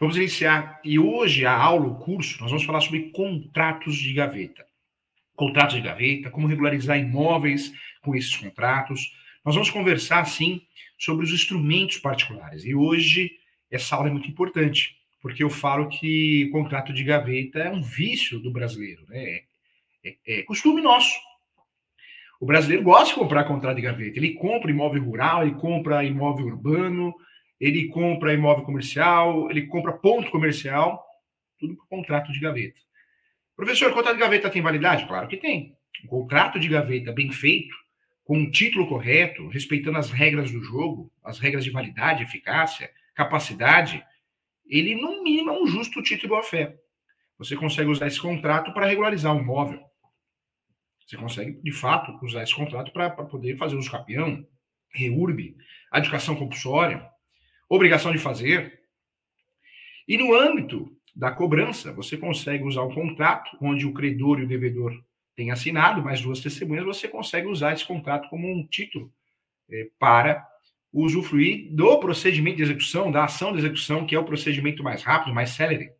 Vamos iniciar. E hoje, a aula, o curso, nós vamos falar sobre contratos de gaveta. Contratos de gaveta, como regularizar imóveis com esses contratos. Nós vamos conversar, sim, sobre os instrumentos particulares. E hoje, essa aula é muito importante, porque eu falo que o contrato de gaveta é um vício do brasileiro, né? É, é, é costume nosso. O brasileiro gosta de comprar contrato de gaveta. Ele compra imóvel rural, ele compra imóvel urbano, ele compra imóvel comercial, ele compra ponto comercial, tudo por contrato de gaveta. Professor, contrato de gaveta tem validade? Claro que tem. Um contrato de gaveta bem feito, com um título correto, respeitando as regras do jogo, as regras de validade, eficácia, capacidade, ele, no mínimo, é um justo título à fé. Você consegue usar esse contrato para regularizar um imóvel. Você consegue, de fato, usar esse contrato para poder fazer uso capião, reurb, educação compulsória, obrigação de fazer. E no âmbito da cobrança, você consegue usar o contrato onde o credor e o devedor têm assinado, mais duas testemunhas, você consegue usar esse contrato como um título é, para usufruir do procedimento de execução, da ação de execução, que é o procedimento mais rápido, mais célere.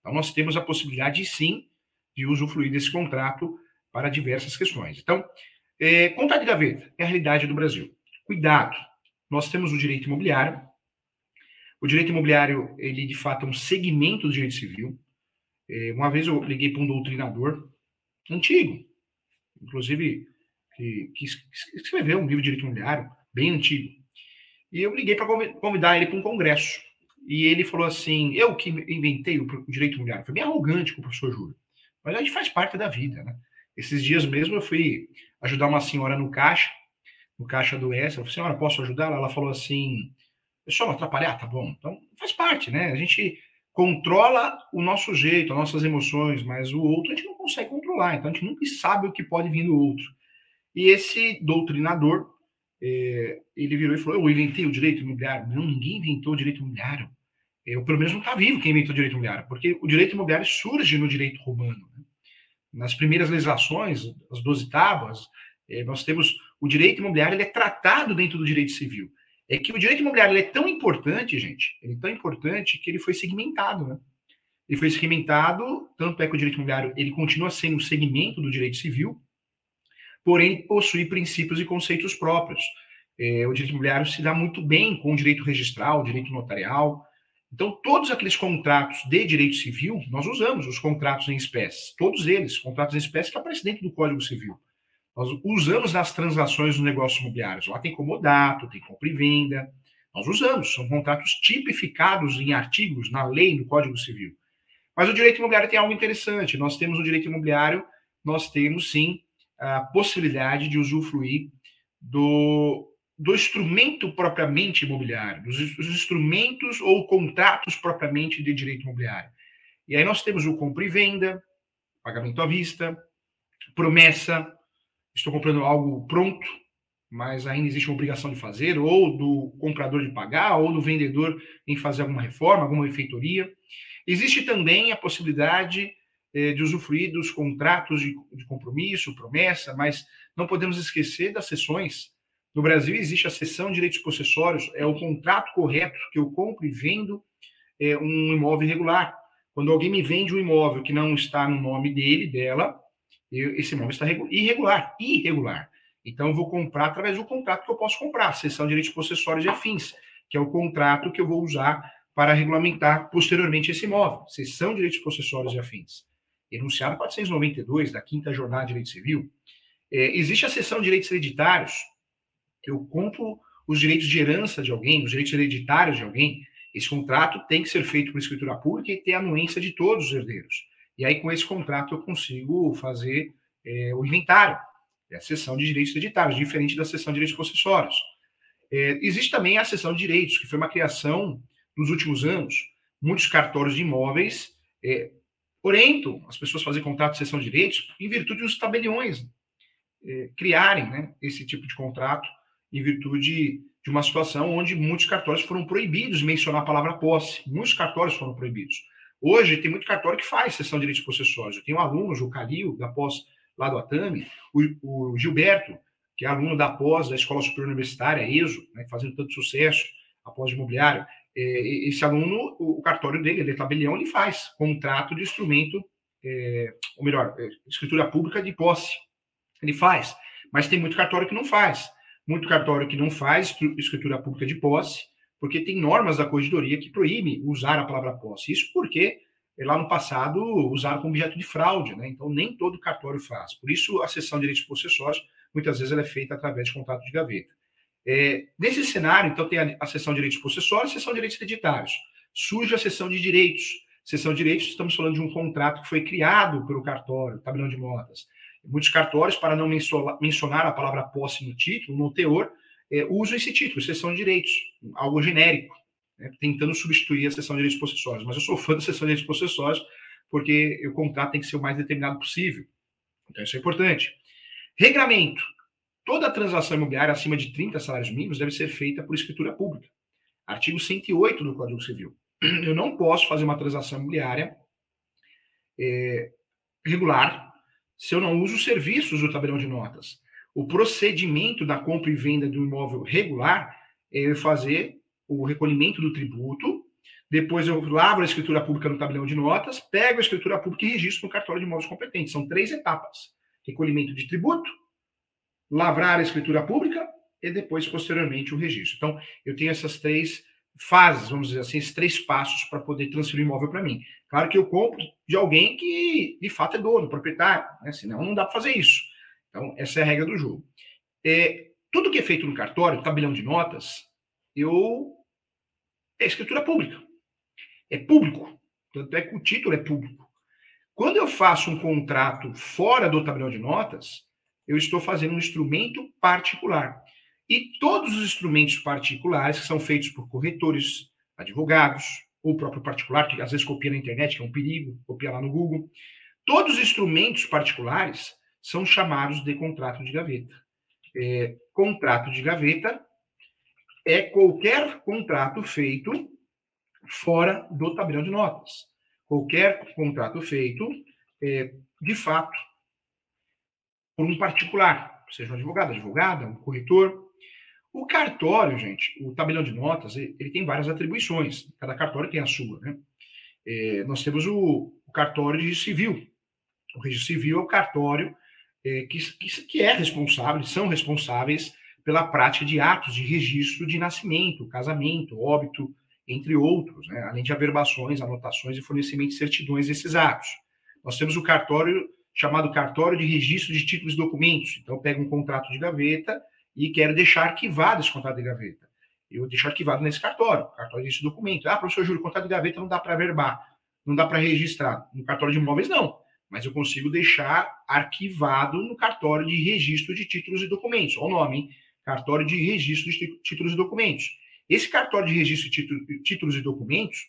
Então, nós temos a possibilidade, sim, de usufruir desse contrato para diversas questões. Então, é, contrato de gaveta é a realidade do Brasil. Cuidado, nós temos o direito imobiliário, o direito imobiliário, ele de fato é um segmento do direito civil. É, uma vez eu liguei para um doutrinador antigo, inclusive, que, que, escreveu um livro de direito imobiliário, bem antigo. E eu liguei para convidar ele para um congresso. E ele falou assim: eu que inventei o direito imobiliário. Foi bem arrogante com o professor Júlio. Mas a gente faz parte da vida, né? Esses dias mesmo eu fui ajudar uma senhora no caixa, no caixa do S. Eu falei, senhora, posso ajudá-la? Ela falou assim: é só não atrapalhar, tá bom. Então, faz parte, né? A gente controla o nosso jeito, as nossas emoções, mas o outro a gente não consegue controlar. Então, a gente nunca sabe o que pode vir do outro. E esse doutrinador, é, ele virou e falou: Eu inventei o direito imobiliário. Não, ninguém inventou o direito imobiliário. Eu, pelo menos, não está vivo quem inventou o direito imobiliário, porque o direito imobiliário surge no direito romano. Né? Nas primeiras legislações, as 12 tábuas, é, nós temos o direito imobiliário, ele é tratado dentro do direito civil é que o direito imobiliário é tão importante, gente, ele é tão importante que ele foi segmentado, né? Ele foi segmentado, tanto é que o direito imobiliário ele continua sendo um segmento do direito civil, porém possui princípios e conceitos próprios. É, o direito imobiliário se dá muito bem com o direito registral, o direito notarial. Então, todos aqueles contratos de direito civil, nós usamos os contratos em espécie, todos eles, contratos em espécie que aparecem dentro do Código Civil. Nós usamos nas transações dos negócios imobiliários. Lá tem comodato, tem compra e venda. Nós usamos, são contratos tipificados em artigos na lei, no Código Civil. Mas o direito imobiliário tem algo interessante. Nós temos no direito imobiliário, nós temos sim a possibilidade de usufruir do, do instrumento propriamente imobiliário, dos, dos instrumentos ou contratos propriamente de direito imobiliário. E aí nós temos o compra e venda, pagamento à vista, promessa, estou comprando algo pronto, mas ainda existe uma obrigação de fazer, ou do comprador de pagar, ou do vendedor em fazer alguma reforma, alguma refeitoria. Existe também a possibilidade eh, de usufruir dos contratos de, de, compromisso, promessa, mas não podemos esquecer das sessões. No Brasil existe a cessão de direitos possessórios, é o contrato correto que eu compro e vendo eh, um imóvel irregular. Quando alguém me vende um imóvel que não está no nome dele, dela, esse imóvel está irregular, irregular. Então, eu vou comprar através do contrato que eu posso comprar, sessão de direitos possessórios e afins, que é o contrato que eu vou usar para regulamentar posteriormente esse imóvel, sessão de direitos possessórios e afins. Enunciado 492 da quinta jornada de direito civil. É, existe a sessão de direitos hereditários. Eu compro os direitos de herança de alguém, os direitos hereditários de alguém. Esse contrato tem que ser feito por escritura pública e ter anuência de todos os herdeiros. E aí, com esse contrato, eu consigo fazer é, o inventário, é a sessão de direitos hereditários, diferente da sessão de direitos possessórios. É, existe também a sessão de direitos, que foi uma criação nos últimos anos. Muitos cartórios de imóveis é, orientam as pessoas a fazer contrato de sessão de direitos em virtude dos tabeliões é, criarem né, esse tipo de contrato em virtude de uma situação onde muitos cartórios foram proibidos de mencionar a palavra posse. Muitos cartórios foram proibidos. Hoje tem muito cartório que faz sessão de direitos possessórios. Eu tenho um aluno, o Calil, da pós lá do Atami, o, o, Gilberto, que é aluno da pós da Escola Superior Universitária, ESO, né, fazendo tanto sucesso, após imobiliário. é, esse aluno, o cartório dele, ele é tabelião, ele faz contrato de instrumento, é, ou melhor, é, escritura pública de posse. Ele faz. Mas tem muito cartório que não faz. Muito cartório que não faz escritura pública de posse, porque tem normas da corregedoria que proíbem usar a palavra posse. Isso porque lá no passado usaram como objeto de fraude, né? Então nem todo cartório faz. Por isso a sessão de direitos possessórios muitas vezes ela é feita através de contrato de gaveta. É, nesse cenário, então, tem a, sessão de direitos possessórios e a sessão de direitos hereditários. Surge a sessão de direitos. Sessão de direitos, estamos falando de um contrato que foi criado pelo cartório, tabelão de notas. Muitos cartórios, para não mencionar a palavra posse no título, no teor, é, esse título, sessão de direitos, algo genérico, né, tentando substituir a sessão de direitos possessórios. Mas eu sou fã da sessão de direitos possessórios porque o contrato tem que ser o mais determinado possível. Então, isso é importante. Regramento. Toda transação imobiliária acima de 30 salários mínimos deve ser feita por escritura pública. Artigo 108 do Código Civil. Eu não posso fazer uma transação imobiliária é, regular se eu não uso os serviços do tabelião de notas. O procedimento da compra e venda do imóvel regular é fazer o recolhimento do tributo, depois eu lavro a escritura pública no tabelião de notas, pego a escritura pública e registro no cartório de imóveis competentes. São três etapas: recolhimento de tributo, lavrar a escritura pública e depois, posteriormente, o registro. Então, eu tenho essas três fases, vamos dizer assim, esses três passos para poder transferir o imóvel para mim. Claro que eu compro de alguém que, de fato, é dono, proprietário, né? senão não dá para fazer isso. Então, essa é a regra do jogo. É, tudo que é feito no cartório, tabelião de notas, eu é escritura pública. É público. Tanto é que o título é público. Quando eu faço um contrato fora do tabelião de notas, eu estou fazendo um instrumento particular. E todos os instrumentos particulares que são feitos por corretores, advogados, ou próprio particular, que às vezes copia na internet, que é um perigo, copia lá no Google, todos os instrumentos particulares são chamados de contrato de gaveta. É, contrato de gaveta é qualquer contrato feito fora do tabelião de notas. Qualquer contrato feito, é, de fato, por um particular, seja um advogado, advogada, um corretor. O cartório, gente, o tabelião de notas, ele tem várias atribuições. Cada cartório tem a sua, né? É, nós temos o, o, cartório de civil. O registro civil é o cartório é, que, que, é responsável, são responsáveis pela prática de atos de registro de nascimento, casamento, óbito, entre outros, né? além de averbações, anotações e fornecimento de certidões desses atos. Nós temos o cartório chamado cartório de registro de títulos e documentos. Então, eu pego um contrato de gaveta e quero deixar arquivado esse contrato de gaveta. Eu deixo arquivado nesse cartório, cartório de documento. Ah, professor Júlio, contrato de gaveta não dá para verbar, não dá para registrar. No cartório de imóveis, não. Mas eu consigo deixar arquivado no cartório de registro de títulos e documentos. Olha o nome, hein? Cartório de registro de títulos e documentos. Esse cartório de registro de títulos e documentos,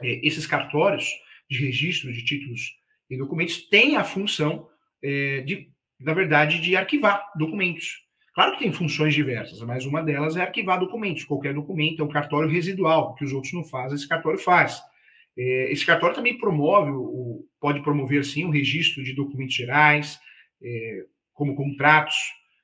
é, esses cartórios de registro de títulos e documentos têm a função, é, de, na verdade, de arquivar documentos. Claro que tem funções diversas, mas uma delas é arquivar documentos. Qualquer documento é um cartório residual, que os outros não fazem, esse cartório faz. É, esse cartório também promove, o, pode promover, sim, o registro de documentos gerais, é, como contratos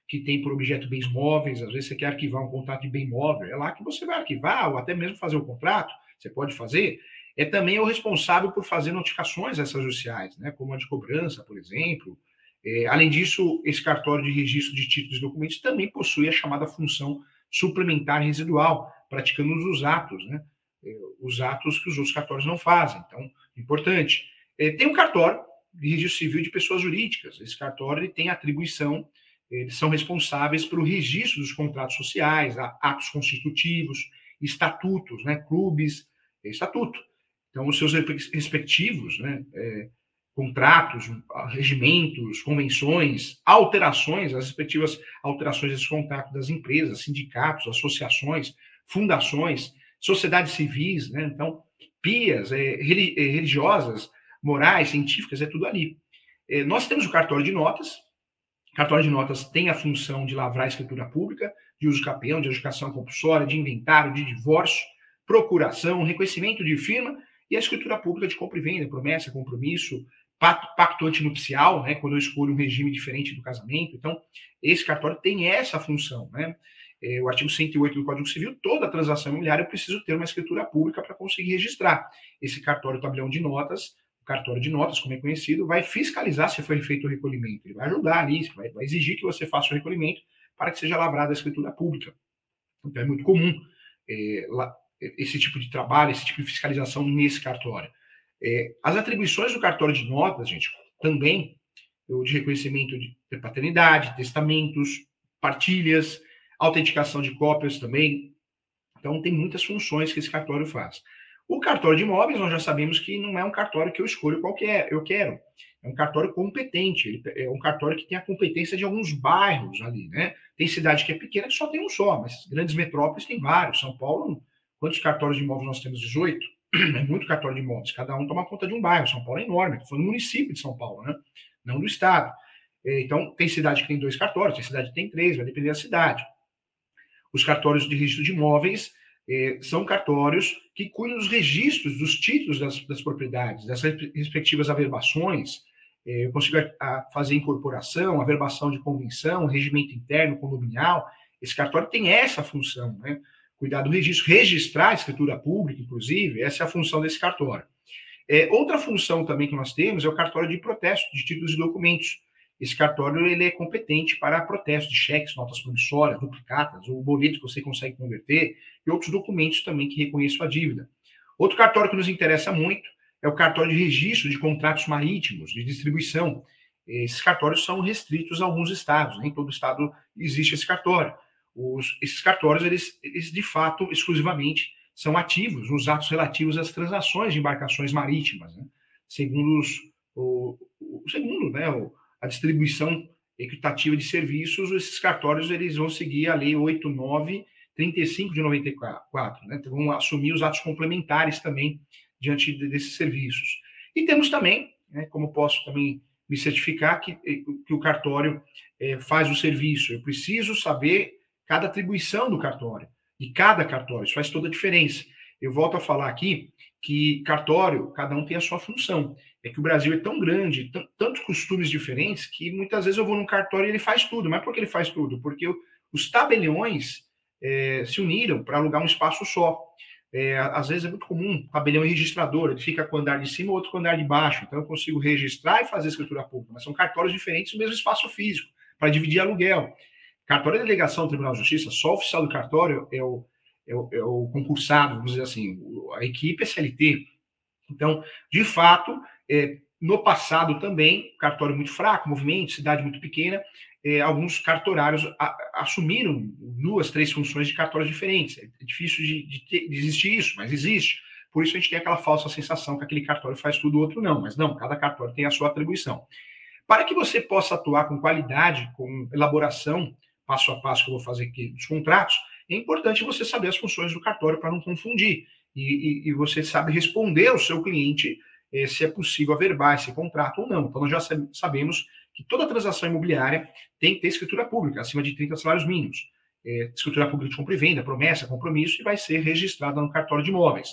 que tem por objeto bens móveis. Às vezes você quer arquivar um contrato de bem móvel, é lá que você vai arquivar, ou até mesmo fazer o contrato, você pode fazer é também o responsável por fazer notificações extrajudiciais, né, como a de cobrança, por exemplo. É, além disso, esse cartório de registro de títulos e documentos também possui a chamada função suplementar residual, praticando os atos, né, é, os atos que os outros cartórios não fazem. Então, importante. Tem um cartório de registro civil de pessoas jurídicas. Esse cartório ele tem atribuição, eles são responsáveis pelo registro dos contratos sociais, atos constitutivos, estatutos, né, clubes, estatuto. Então, os seus respectivos né, é, contratos, regimentos, convenções, alterações, as respectivas alterações desses contratos das empresas, sindicatos, associações, fundações, sociedades civis, né? então, pias, é, é, religiosas, morais, científicas, é tudo ali. É, nós temos o cartório de notas, cartório de notas tem a função de lavrar a escritura pública, de uso capião, de educação compulsória, de inventário, de divórcio, procuração, reconhecimento de firma e a escritura pública de compra e venda, promessa, compromisso, pacto, pacto antinupcial, né, quando eu escolho um regime diferente do casamento. Então, esse cartório tem essa função. Né? é, o artigo 108 do Código Civil, toda transação imobiliária eu preciso ter uma escritura pública para conseguir registrar. Esse cartório tabelião de notas, cartório de notas, como é conhecido, vai fiscalizar se foi feito o recolhimento. Ele vai ajudar ali, vai, vai exigir que você faça o recolhimento para que seja lavrada a escritura pública. Então é muito comum é, lá, esse tipo de trabalho, esse tipo de fiscalização nesse cartório. É, as atribuições do cartório de notas, gente, também o de reconhecimento de paternidade, testamentos, partilhas, autenticação de cópias também. Então, tem muitas funções que esse cartório faz. O cartório de imóveis, nós já sabemos que não é um cartório que eu escolho qualquer, eu quero. É um cartório competente, ele é um cartório que tem a competência de alguns bairros ali, né? Tem cidade que é pequena que só tem um só, mas grandes metrópoles tem vários. São Paulo, quantos cartórios de imóveis nós temos? 18? É muito cartório de imóveis, cada um toma conta de um bairro. São Paulo é enorme, foi no município de São Paulo, né? Não do estado. É, então, tem cidade que tem dois cartórios, tem cidade que tem três, vai depender da cidade. Os cartórios de registro de imóveis eh, são cartórios que cuidam dos registros dos títulos das, das propriedades, das respectivas averbações. Eh, eu consigo fazer incorporação, averbação de convenção, regimento interno, condominial. Esse cartório tem essa função, né? Cuidar do registro, registrar a escritura pública, inclusive, essa é a função desse cartório. É, outra função também que nós temos é o cartório de protesto de títulos e documentos. Esse cartório ele é competente para protesto de cheques, notas promissórias, duplicatas, ou boleto que você consegue converter, e outros documentos também que reconheçam a dívida. Outro cartório que nos interessa muito é o cartório de registro de contratos marítimos, de distribuição. Esses cartórios são restritos a alguns estados, nem todo estado existe esse cartório. Os, esses cartórios, eles, eles de fato, exclusivamente, são ativos nos atos relativos às transações de embarcações marítimas, né? segundo os, o, o, segundo né, o, a distribuição equitativa de serviços, esses cartórios eles vão seguir a Lei 8935 de 94, né? Então, vão assumir os atos complementares também diante desses serviços. E temos também, né, como posso também me certificar que, eh, que o cartório é, faz o serviço. Eu preciso saber cada atribuição do cartório, de cada cartório, isso faz toda a diferença. Eu volto a falar aqui que cartório, cada um tem a sua função. É que o Brasil é tão grande, tantos costumes diferentes, que muitas vezes eu vou num cartório e ele faz tudo. Mas por que ele faz tudo? Porque os tabeliões é, se uniram para alugar um espaço só. É, às vezes é muito comum, tabelião registrador, ele fica com o andar de cima, outro com o andar de baixo. Então eu consigo registrar e fazer escritura pública, mas são cartórios diferentes no mesmo espaço físico, para dividir aluguel. Cartório de delegação do Tribunal de Justiça, só o oficial do cartório é o é o, é o concursado, vamos dizer assim, a equipe é CLT. Então, de fato, é, no passado também, cartório muito fraco, movimento, cidade muito pequena, é, alguns cartorários a, assumiram duas, três funções de cartórios diferentes. É difícil de, de, de, existir isso, mas existe. Por isso a gente tem aquela falsa sensação que aquele cartório faz tudo, o outro não. Mas não, cada cartório tem a sua atribuição. Para que você possa atuar com qualidade, com elaboração, passo a passo que eu vou fazer aqui dos contratos, é importante você saber as funções do cartório para não confundir. E, e, e, você sabe responder ao seu cliente se é possível averbar esse contrato ou não. Então, nós já sabemos que toda transação imobiliária tem que ter escritura pública, acima de 30 salários mínimos. Eh, escritura pública de compra e venda, promessa, compromisso, e vai ser registrada no cartório de imóveis.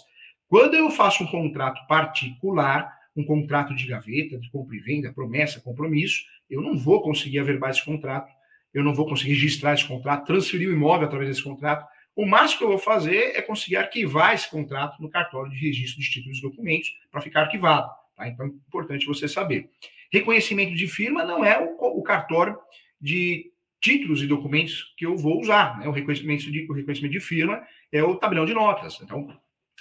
Quando eu faço um contrato particular, um contrato de gaveta, de compra e venda, promessa, compromisso, eu não vou conseguir averbar esse contrato eu não vou conseguir registrar esse contrato, transferir o imóvel através desse contrato. O máximo que eu vou fazer é conseguir arquivar esse contrato no cartório de registro de títulos e documentos para ficar arquivado. Tá? Então, é importante você saber. Reconhecimento de firma não é o, o cartório de títulos e documentos que eu vou usar. Né? O, reconhecimento de, o reconhecimento de firma é o tabelão de notas. Então,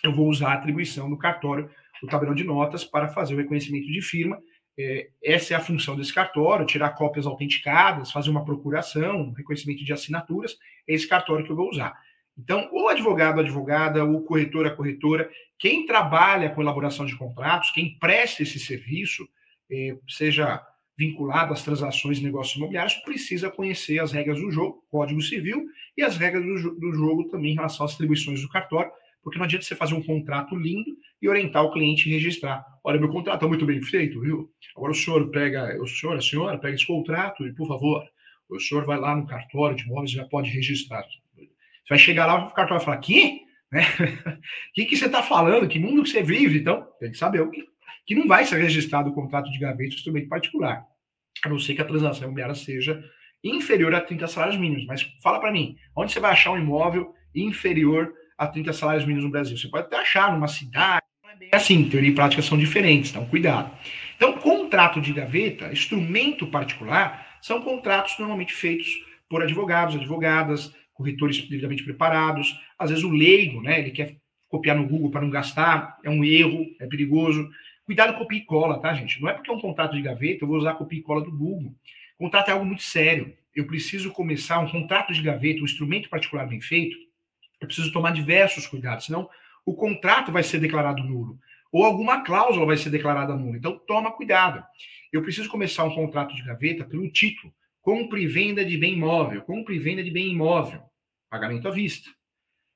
eu vou usar a atribuição do cartório, do tabelão de notas, para fazer o reconhecimento de firma é, essa é a função desse cartório, tirar cópias autenticadas, fazer uma procuração, reconhecimento de assinaturas, é esse cartório que eu vou usar. Então, o advogado, a advogada, o corretor, a corretora, quem trabalha com elaboração de contratos, quem presta esse serviço, é, seja vinculado às transações e negócios imobiliários, precisa conhecer as regras do jogo, Código Civil, e as regras do, jogo também em relação às atribuições do cartório, porque não adianta você fazer um contrato lindo e orientar o cliente a registrar. Olha, meu contrato está muito bem feito, viu? Agora o senhor pega, o senhor, a senhora, pega esse contrato e, por favor, o senhor vai lá no cartório de imóveis e já pode registrar. Você vai chegar lá, o cartório vai falar, que? Né? O que, que você está falando? Que mundo que você vive? Então, tem que saber o que, que não vai ser registrado o contrato de gaveta instrumento particular, a não ser que a transação imobiliária seja inferior a 30 salários mínimos. Mas fala para mim, onde você vai achar um imóvel inferior a 30 salários mínimos no Brasil? Você pode até achar numa cidade, é assim, teoria e prática são diferentes, então cuidado. Então, contrato de gaveta, instrumento particular, são contratos normalmente feitos por advogados, advogadas, corretores devidamente preparados. Às vezes o leigo, né, ele quer copiar no Google para não gastar, é um erro, é perigoso. Cuidado com copia e cola, tá, gente? Não é porque é um contrato de gaveta, eu vou usar copia e cola do Google. Contrato é algo muito sério. Eu preciso começar um contrato de gaveta, um instrumento particular bem feito. Eu preciso tomar diversos cuidados, senão o contrato vai ser declarado nulo ou alguma cláusula vai ser declarada nula. Então, toma cuidado. Eu preciso começar um contrato de gaveta pelo título: compra e venda de bem imóvel, compra e venda de bem imóvel, pagamento à vista.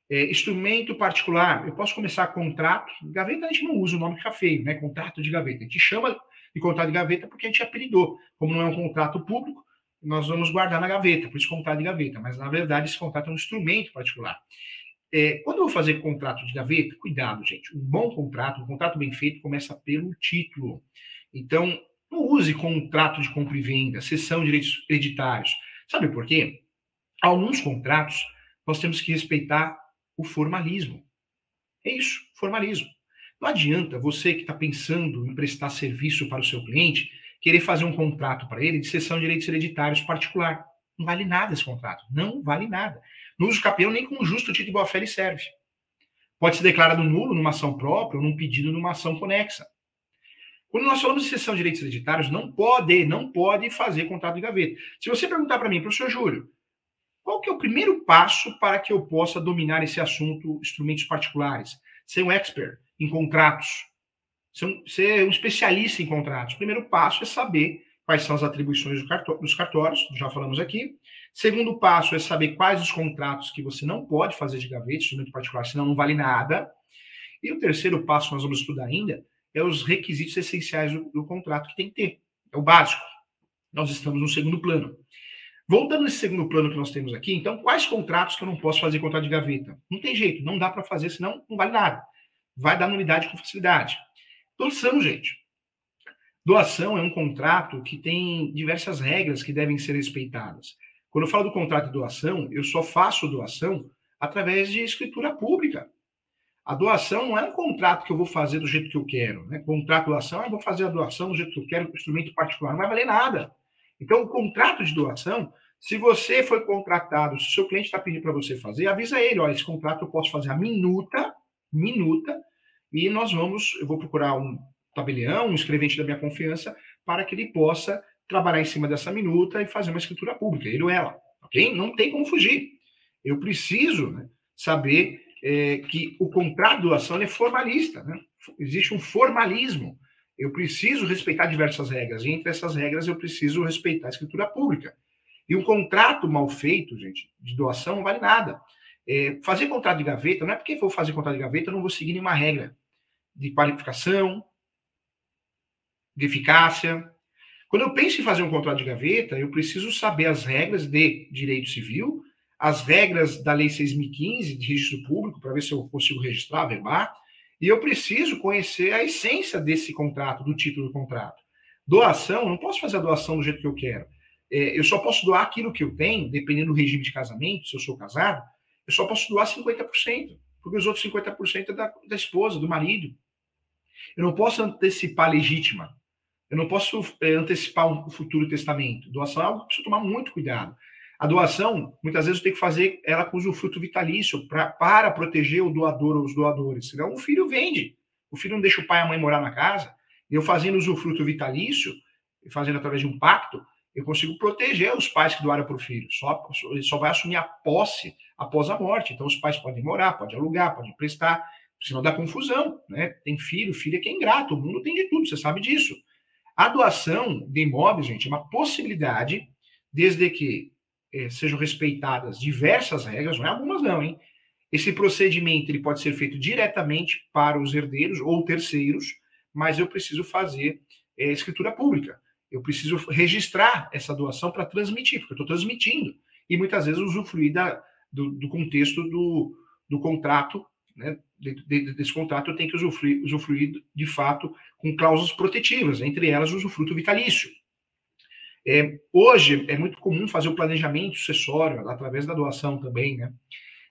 É, instrumento particular, eu posso começar contrato. Gaveta a gente não usa o nome que fica feio, né? Contrato de gaveta. A gente chama de contrato de gaveta porque a gente apelidou. Como não é um contrato público, nós vamos guardar na gaveta, por isso contrato de gaveta. Mas, na verdade, esse contrato é um instrumento particular. É, quando eu vou fazer contrato de gaveta, cuidado, gente. Um bom contrato, um contrato bem feito, começa pelo título. Então, não use contrato de compra e venda, cessão de direitos hereditários. Sabe por quê? Alguns contratos nós temos que respeitar o formalismo. É isso, formalismo. Não adianta você que está pensando em prestar serviço para o seu cliente querer fazer um contrato para ele de cessão de direitos hereditários particular. Não vale nada esse contrato. Não vale nada. No uso capião, nem com justo título de boa-fé ele serve. Pode ser declarado nulo numa ação própria ou num pedido numa ação conexa. Quando nós falamos de cessão de direitos hereditários, não pode, não pode fazer contrato de gaveta. Se você perguntar para mim, professor Júlio, qual que é o primeiro passo para que eu possa dominar esse assunto, instrumentos particulares? Ser um expert em contratos, ser um, ser um especialista em contratos. O primeiro passo é saber quais são as atribuições dos cartórios, já falamos aqui. Segundo passo é saber quais os contratos que você não pode fazer de gaveta, instrumento particular, senão não vale nada. E o terceiro passo que nós vamos estudar ainda é os requisitos essenciais do, do contrato que tem que ter. É o básico. Nós estamos no segundo plano. Voltando nesse segundo plano que nós temos aqui, então, quais contratos que eu não posso fazer contrato de gaveta? Não tem jeito, não dá para fazer, senão não vale nada. Vai dar nulidade com facilidade. Doação, gente. Doação é um contrato que tem diversas regras que devem ser respeitadas. Quando eu falo do contrato de doação, eu só faço doação através de escritura pública. A doação não é um contrato que eu vou fazer do jeito que eu quero. Né? Contrato doação, ah, eu vou fazer a doação do jeito que eu quero, com instrumento particular, não vai valer nada. Então, o contrato de doação, se você foi contratado, se o seu cliente está pedindo para você fazer, avisa ele, olha, esse contrato eu posso fazer a minuta, minuta, e nós vamos, eu vou procurar um tabelião, um escrevente da minha confiança, para que ele possa trabalhar em cima dessa minuta e fazer uma escritura pública, ele ou ela, ok? Não tem como fugir. Eu preciso né, saber é, que o contrato de doação é formalista, né? Existe um formalismo. Eu preciso respeitar diversas regras, e entre essas regras eu preciso respeitar a escritura pública. E um contrato mal feito, gente, de doação não vale nada. É, fazer contrato de gaveta, não é porque vou fazer contrato de gaveta, eu não vou seguir nenhuma regra de qualificação, de eficácia. Quando eu penso em fazer um contrato de gaveta, eu preciso saber as regras de direito civil, as regras da Lei 6.015 de registro público, para ver se eu consigo registrar, verbar, e eu preciso conhecer a essência desse contrato, do título do contrato. Doação, não posso fazer a doação do jeito que eu quero. É, eu só posso doar aquilo que eu tenho, dependendo do regime de casamento, se eu sou casado, eu só posso doar 50%, porque os outros 50% é da, da esposa, do marido. Eu não posso antecipar legítima. Eu não posso é, antecipar um futuro testamento. Doação é algo que preciso tomar muito cuidado. A doação, muitas vezes, tenho que fazer ela com usufruto vitalício pra, para proteger o doador ou os doadores. Senão o filho vende. O filho não deixa o pai e a mãe morar na casa. Eu fazendo usufruto vitalício, fazendo através de um pacto, eu consigo proteger os pais que doaram para o filho. Só, ele só vai assumir a posse após a morte. Então, os pais podem morar, podem alugar, podem emprestar, senão dá confusão. Né? Tem filho, filho é que é ingrato. O mundo tem de tudo, você sabe disso. A doação de imóveis, gente, é uma possibilidade, desde que sejam respeitadas diversas regras, não é algumas não, hein? Esse procedimento ele pode ser feito diretamente para os herdeiros ou terceiros, mas eu preciso fazer é, escritura pública. Eu preciso registrar essa doação para transmitir, porque eu estou transmitindo. E muitas vezes usufruir da, do, do contexto do, do contrato, né? De, de, desse contrato eu tenho que usufruir, usufruir de fato com cláusulas protetivas, entre elas o usufruto vitalício. É, hoje é muito comum fazer o planejamento sucessório através da doação também, né?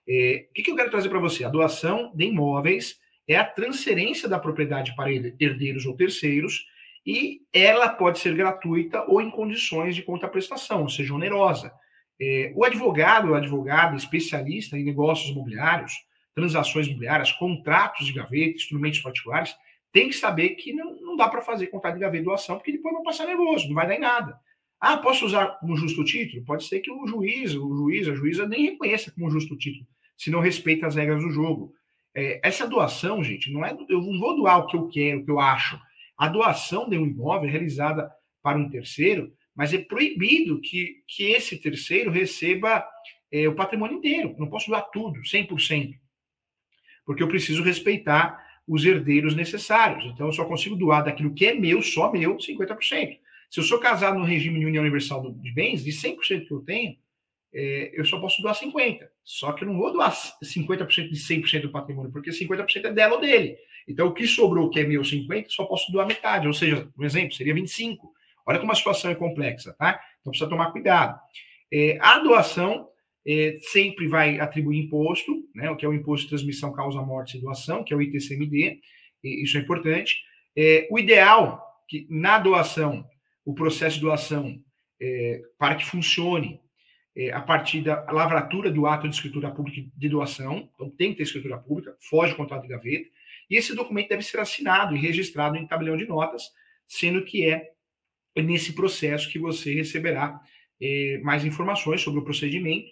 É, o que, que eu quero trazer para você? A doação de imóveis é a transferência da propriedade para herdeiros ou terceiros e ela pode ser gratuita ou em condições de contraprestação, ou seja, onerosa. É, o advogado ou advogada especialista em negócios imobiliários, transações imobiliárias, contratos de gaveta, instrumentos particulares, tem que saber que não, não dá para fazer contrato de gaveta doação, porque depois vai passar nervoso, não vai dar em nada. Ah, posso usar como justo título? Pode ser que o juiz, o juiz, a juíza nem reconheça como justo título, se não respeita as regras do jogo. É, essa doação, gente, não é. Eu não vou doar o que eu quero, o que eu acho. A doação de um imóvel é realizada para um terceiro, mas é proibido que, que esse terceiro receba é, o patrimônio inteiro. Não posso doar tudo, 100%, porque eu preciso respeitar os herdeiros necessários. Então, eu só consigo doar daquilo que é meu, só meu, 50%. Se eu sou casado no regime de união universal de bens, de 100% que eu tenho, é, eu só posso doar 50%. Só que eu não vou doar 50% de 100% do patrimônio, porque 50% é dela ou dele. Então, o que sobrou, que é meu 50%, só posso doar metade. Ou seja, um exemplo, seria 25%. Olha como a situação é complexa, tá? Então, precisa tomar cuidado. É, a doação é, sempre vai atribuir imposto, né, o que é o Imposto de Transmissão Causa Morte e Doação, que é o ITCMD, isso é importante. É, o ideal que na doação, o processo de doação, é, para que funcione, é, a partir da lavratura do ato de escritura pública de doação, então tem que ter escritura pública, foge o contrato de gaveta, e esse documento deve ser assinado e registrado em tabelião de notas, sendo que é nesse processo que você receberá é, mais informações sobre o procedimento.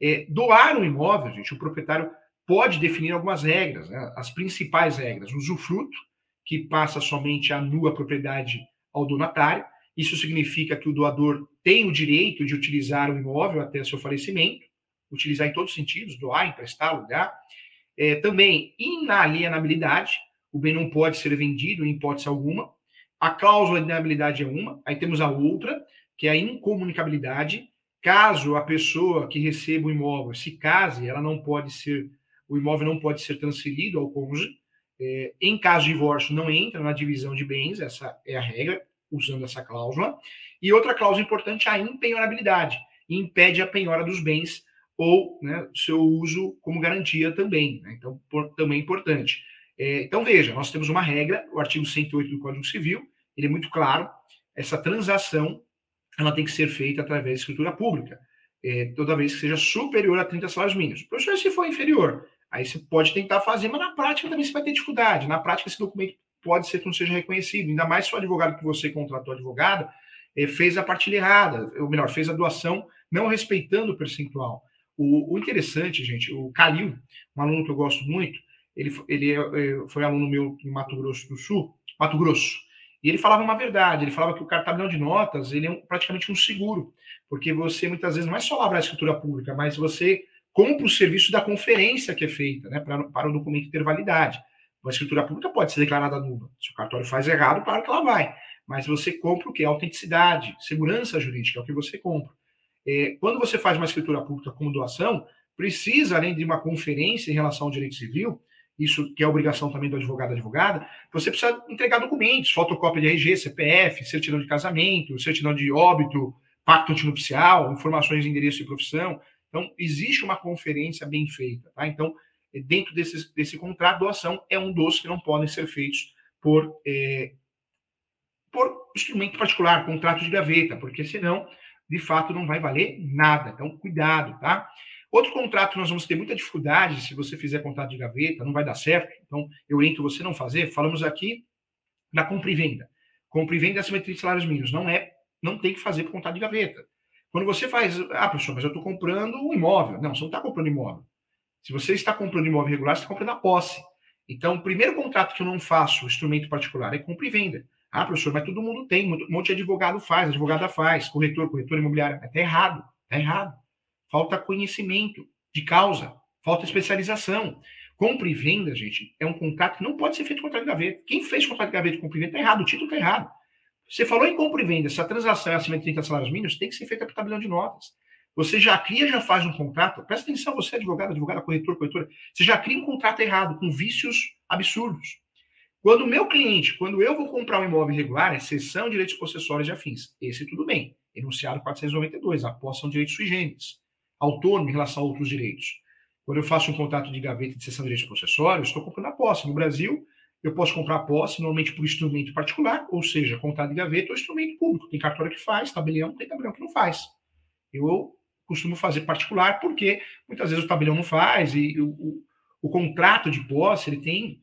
É, doar um imóvel, gente, o proprietário pode definir algumas regras, né? as principais regras, usufruto, que passa somente a nua propriedade ao donatário, isso significa que o doador tem o direito de utilizar o imóvel até seu falecimento, utilizar em todos os sentidos, doar, emprestar, alugar. É, também inalienabilidade, o bem não pode ser vendido em hipótese alguma. A cláusula de inalienabilidade é uma, aí temos a outra, que é a incomunicabilidade. Caso a pessoa que receba o imóvel se case, ela não pode ser, o imóvel não pode ser transferido ao cônjuge. É, em caso de divórcio, não entra na divisão de bens, essa é a regra usando essa cláusula. E outra cláusula importante, a impenhorabilidade. Impede a penhora dos bens ou né, seu uso como garantia também. Né? Então, por, também é importante. É, então, veja, nós temos uma regra, o artigo 108 do Código Civil, ele é muito claro, essa transação ela tem que ser feita através de escritura pública, é, toda vez que seja superior a 30 salários mínimos. Professor, se for inferior, aí você pode tentar fazer, mas na prática também você vai ter dificuldade. Na prática, esse documento pode ser que não seja reconhecido. Ainda mais se o advogado que você contratou advogado eh, fez a partilha errada, ou melhor, fez a doação não respeitando o percentual. O, o interessante, gente, o Calil, um aluno que eu gosto muito, ele, ele eh, foi aluno meu em Mato Grosso do Sul, Mato Grosso, e ele falava uma verdade, ele falava que o cartão de notas ele é um, praticamente um seguro, porque você muitas vezes não é só lavrar a escritura pública, mas você compra o serviço da conferência que é feita, né, pra, para o documento ter validade. Uma escritura pública pode ser declarada nula. Se o cartório faz errado, claro que ela vai. Mas você compra o que? Autenticidade, segurança jurídica, é o que você compra. É, quando você faz uma escritura pública como doação, precisa, além de uma conferência em relação ao direito civil, isso que é obrigação também do advogado advogada, você precisa entregar documentos, fotocópia de RG, CPF, certidão de casamento, certidão de óbito, pacto antinupcial, informações de endereço e profissão. Então, existe uma conferência bem feita, tá? Então, dentro desse, desse contrato, doação é um dos que não podem ser feitos por, é, por instrumento particular, contrato de gaveta, porque senão, de fato, não vai valer nada. Então, cuidado, tá? Outro contrato nós vamos ter muita dificuldade se você fizer contrato de gaveta, não vai dar certo. Então, eu oriento você não fazer. Falamos aqui da compra e venda. Compra e venda acima de 30 salários mínimos. Não é, não tem que fazer por contrato de gaveta. Quando você faz, ah, professor, mas eu estou comprando um imóvel. Não, você não está comprando imóvel. Se você está comprando imóvel regular, você está comprando a posse. Então, o primeiro contrato que eu não faço, instrumento particular, é compra e venda. Ah, professor, mas todo mundo tem, um monte de advogado faz, advogada faz, corretor, corretor imobiliário. Está errado, está errado. Falta conhecimento de causa, falta especialização. Compra e venda, gente, é um contrato que não pode ser feito contrato de gaveta. Quem fez contrato de gaveta de compra e venda está errado, o título está errado. Você falou em compra e venda, se a transação é acima de 30 salários mínimos, tem que ser feita por tabelião de notas. Você já cria, já faz um contrato. Presta atenção, você é advogado, advogada, corretor, corretora. Você já cria um contrato errado, com vícios absurdos. Quando o meu cliente, quando eu vou comprar um imóvel irregular, é cessão, direitos possessórios e afins. Esse tudo bem. enunciado 492, a posse são direitos sui generis, autônomo em relação a outros direitos. Quando eu faço um contrato de gaveta de cessão de direitos possessórios, estou comprando a posse. No Brasil, eu posso comprar a posse normalmente por instrumento particular, ou seja, contrato de gaveta ou instrumento público. Tem cartório que faz, tabelião, tem tabelião que não faz. Eu costumo fazer particular porque muitas vezes o tabelião não faz e o, o, o contrato de posse ele tem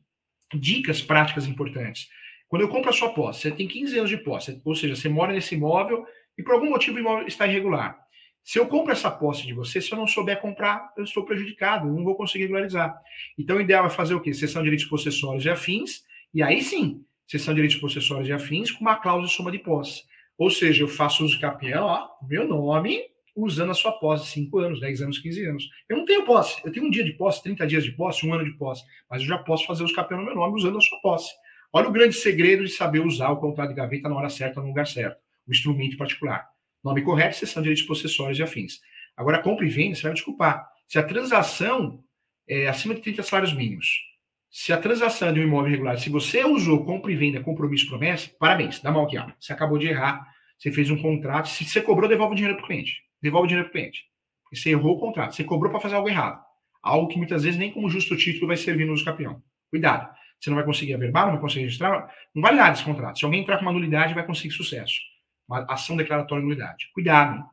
dicas práticas importantes. Quando eu compro a sua posse, você tem 15 anos de posse, ou seja, você mora nesse imóvel e por algum motivo o imóvel está irregular. Se eu compro essa posse de você, se eu não souber comprar, eu estou prejudicado, eu não vou conseguir regularizar. Então, o ideal é fazer o quê? Sessão de direitos possessórios e afins, e aí sim, sessão de direitos possessórios e afins com uma cláusula de soma de posse. Ou seja, eu faço uso capião, ó, meu nome, usando a sua posse, 5 anos, 10 anos, 15 anos. Eu não tenho posse, eu tenho um dia de posse, 30 dias de posse, um ano de posse, mas eu já posso fazer os capião no meu nome usando a sua posse. Olha o grande segredo de saber usar o contrato de gaveta na hora certa, no lugar certo, o instrumento particular. Nome correto, sessão de direitos possessórios e afins. Agora, compra e venda, você vai me desculpar. Se a transação é acima de 30 salários mínimos, se a transação é de um imóvel irregular, se você usou compra e venda, compromisso, promessa, parabéns, dá mal aqui, ó. Você acabou de errar, você fez um contrato, se você cobrou, devolve o dinheiro para o cliente. Devolve o dinheiro para o cliente. Porque você errou o contrato, você cobrou para fazer algo errado. Algo que muitas vezes nem como justo título vai servir no uso capião. Cuidado. Você não vai conseguir averbar, não vai conseguir registrar, não vale nada esse contrato. Se alguém entrar com uma nulidade, vai conseguir sucesso. Uma ação declaratória de nulidade. Cuidado.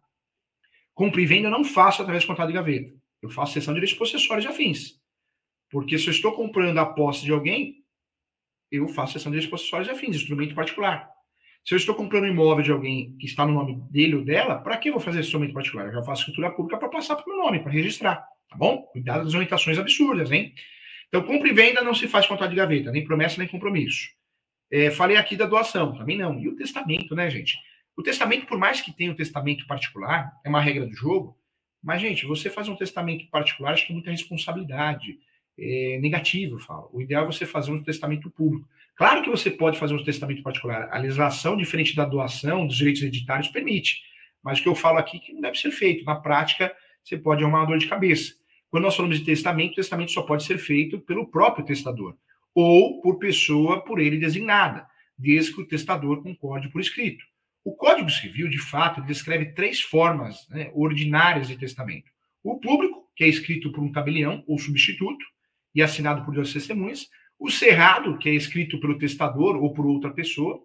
Compra e venda eu não faço através do contrato de gaveta. Eu faço sessão de direitos possessórios e afins. Porque se eu estou comprando a posse de alguém, eu faço sessão de direitos possessórios e afins, instrumento particular. Se eu estou comprando um imóvel de alguém que está no nome dele ou dela, para que eu vou fazer esse instrumento particular? Eu já faço escritura pública para passar para o meu nome, para registrar. Tá bom? Cuidado das orientações absurdas, hein? Então, compra e venda não se faz contrato de gaveta, nem promessa, nem compromisso. É, falei aqui da doação, também não. E o testamento, né, gente? O testamento, por mais que tenha um testamento particular, é uma regra do jogo, mas, gente, você faz um testamento particular, acho que tem muita responsabilidade é, negativa, eu falo. O ideal é você fazer um testamento público. Claro que você pode fazer um testamento particular. A legislação, diferente da doação, dos direitos hereditários, permite. Mas o que eu falo aqui é que não deve ser feito. Na prática, você pode arrumar uma dor de cabeça. Quando nós falamos de testamento, o testamento só pode ser feito pelo próprio testador ou por pessoa por ele designada, desde que o testador concorde por escrito. O Código Civil, de fato, descreve três formas né, ordinárias de testamento. O público, que é escrito por um tabelião ou substituto e assinado por duas testemunhas. O cerrado, que é escrito pelo testador ou por outra pessoa,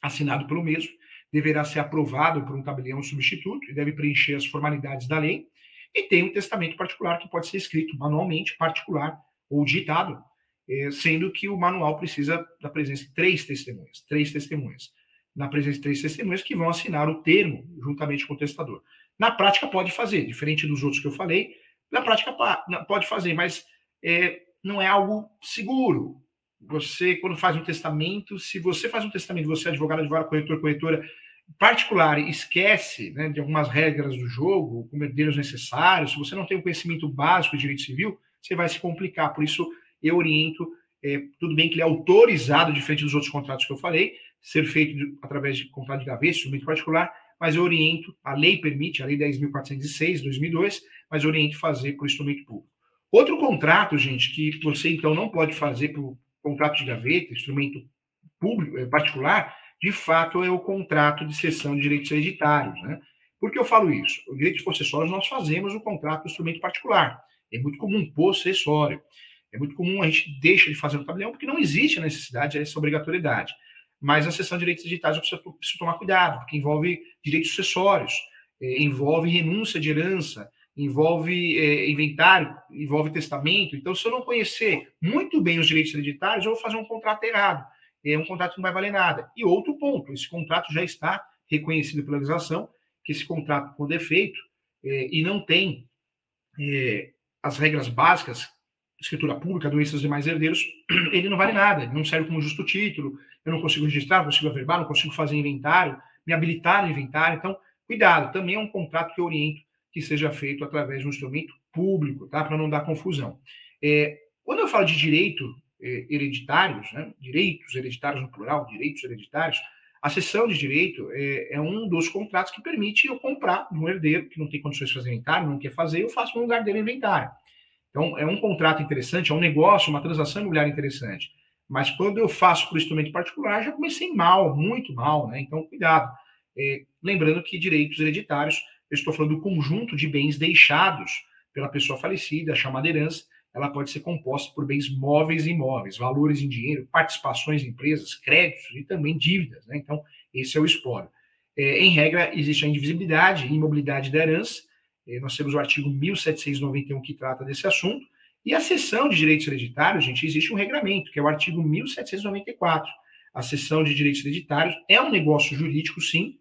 assinado pelo mesmo, deverá ser aprovado por um tabelião substituto e deve preencher as formalidades da lei. E tem um testamento particular que pode ser escrito manualmente, particular ou digitado, eh, sendo que o manual precisa da presença de três testemunhas, três testemunhas. Na presença de três testemunhas que vão assinar o termo juntamente com o testador. Na prática pode fazer, diferente dos outros que eu falei, na prática pode fazer, mas é, não é algo seguro. Você, quando faz um testamento, se você faz um testamento, você é advogado, advogado, corretor, corretora, particular esquece né, de algumas regras do jogo, como herdeiros necessários, se você não tem o conhecimento básico de direito civil, você vai se complicar. Por isso, eu oriento, é, tudo bem que ele é autorizado, diferente dos outros contratos que eu falei, ser feito de, através de contrato de gaveta, instrumento particular, mas eu oriento, a lei permite, a lei 10.406, 2002, mas eu oriento fazer por instrumento público. Outro contrato, gente, que você então não pode fazer por contrato de gaveta, instrumento público, é, particular, de fato, é o contrato de cessão de direitos hereditários. Né? Por que eu falo isso? O direito possessórios nós fazemos o contrato do instrumento particular. É muito comum possessório. É muito comum a gente deixa de fazer no tabelião porque não existe a necessidade dessa obrigatoriedade. Mas a cessão de direitos hereditários eu preciso tomar cuidado, porque envolve direitos sucessórios, é, envolve renúncia de herança, envolve é, inventário, envolve testamento. Então, se eu não conhecer muito bem os direitos hereditários, eu vou fazer um contrato errado é um contrato que não vai valer nada. E outro ponto, esse contrato já está reconhecido pela legislação, que esse contrato com defeito é, e não tem é, as regras básicas, escritura pública, doenças de demais herdeiros, ele não vale nada, não serve como justo título, eu não consigo registrar, não consigo averbar, não consigo fazer inventário, me habilitar no inventário. Então, cuidado, também é um contrato que eu oriento que seja feito através de um instrumento público, tá? Para não dar confusão. É, quando eu falo de direito eh, hereditários, né? direitos hereditários no plural, direitos hereditários, a cessão de direito é, é, um dos contratos que permite eu comprar de um herdeiro que não tem condições de fazer inventário, não quer fazer, eu faço no lugar dele inventário. Então, é um contrato interessante, é um negócio, uma transação imobiliária interessante. Mas quando eu faço por instrumento particular, já comecei mal, muito mal, né? Então, cuidado. É, lembrando que direitos hereditários, eu estou falando do conjunto de bens deixados pela pessoa falecida, a chamada herança, ela pode ser composta por bens móveis e imóveis, valores em dinheiro, participações em empresas, créditos e também dívidas. Né? Então, esse é o espólio. É, em regra, existe a indivisibilidade e imobilidade da herança. É, nós temos o artigo 1791 que trata desse assunto. E a seção de direitos hereditários, gente, existe um regramento, que é o artigo 1794. A seção de direitos hereditários é um negócio jurídico, sim,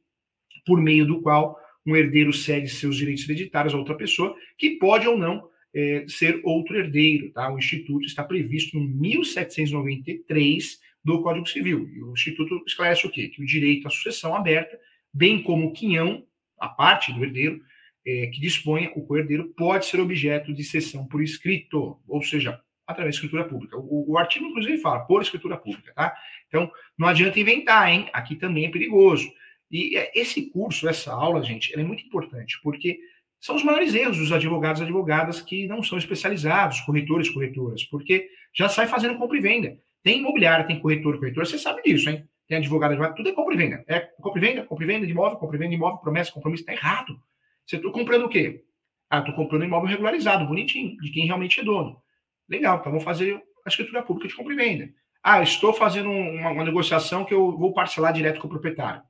por meio do qual um herdeiro cede seus direitos hereditários a outra pessoa, que pode ou não é, ser outro herdeiro. Tá? O Instituto está previsto no 1793 do Código Civil. E o Instituto esclarece o quê? Que o direito à sucessão aberta, bem como o quinhão, a parte do herdeiro, é, que disponha o co-herdeiro, pode ser objeto de cessão por escrito, ou seja, através de escritura pública. O, o, artigo, inclusive, fala por escritura pública, tá? Então, não adianta inventar, hein? Aqui também é perigoso. E é, esse curso, essa aula, gente, é muito importante, porque são os maiores erros dos advogados e advogadas que não são especializados, corretores e corretoras, porque já sai fazendo compra e venda. Tem imobiliário, tem corretor corretora, você sabe disso, hein? Tem advogado, advogado, tudo é compra e venda. É compra e venda, compra e venda de imóvel, compra e venda de imóvel, promessa, compromisso, está errado. Você está comprando o quê? Ah, estou comprando imóvel regularizado, bonitinho, de quem realmente é dono. Legal, então vamos fazer a escritura pública de compra e venda. Ah, estou fazendo uma, uma negociação que eu vou parcelar direto com o proprietário.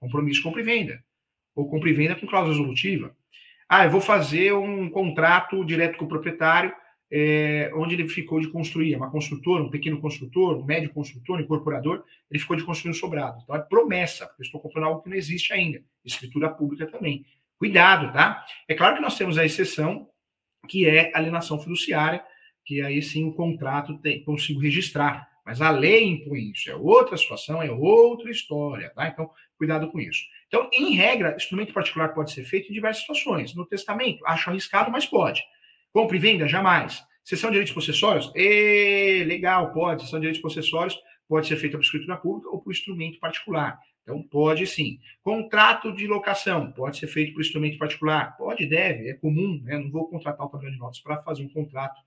Compromisso compra e venda. Ou compra e venda com cláusula resolutiva. Ah, eu vou fazer um contrato direto com o proprietário, é, onde ele ficou de construir, é uma construtora, um pequeno construtor, um médio construtor, um incorporador, ele ficou de construir um sobrado. Então é promessa, porque eu estou comprando algo que não existe ainda. Escritura pública também. Cuidado, tá? É claro que nós temos a exceção, que é alienação fiduciária, que aí sim o contrato tem, consigo registrar. Mas a lei impõe isso, é outra situação, é outra história, tá? Então, cuidado com isso. Então, em regra, instrumento particular pode ser feito em diversas situações. No testamento, acho arriscado, mas pode. Compra e venda, jamais. Sessão de direitos possessórios? E, legal, pode. Sessão de direitos possessórios pode ser feita por escritura pública ou por instrumento particular. Então, pode sim. Contrato de locação pode ser feito por instrumento particular? Pode, deve, é comum. Né? Não vou contratar o tabelião de notas para fazer um contrato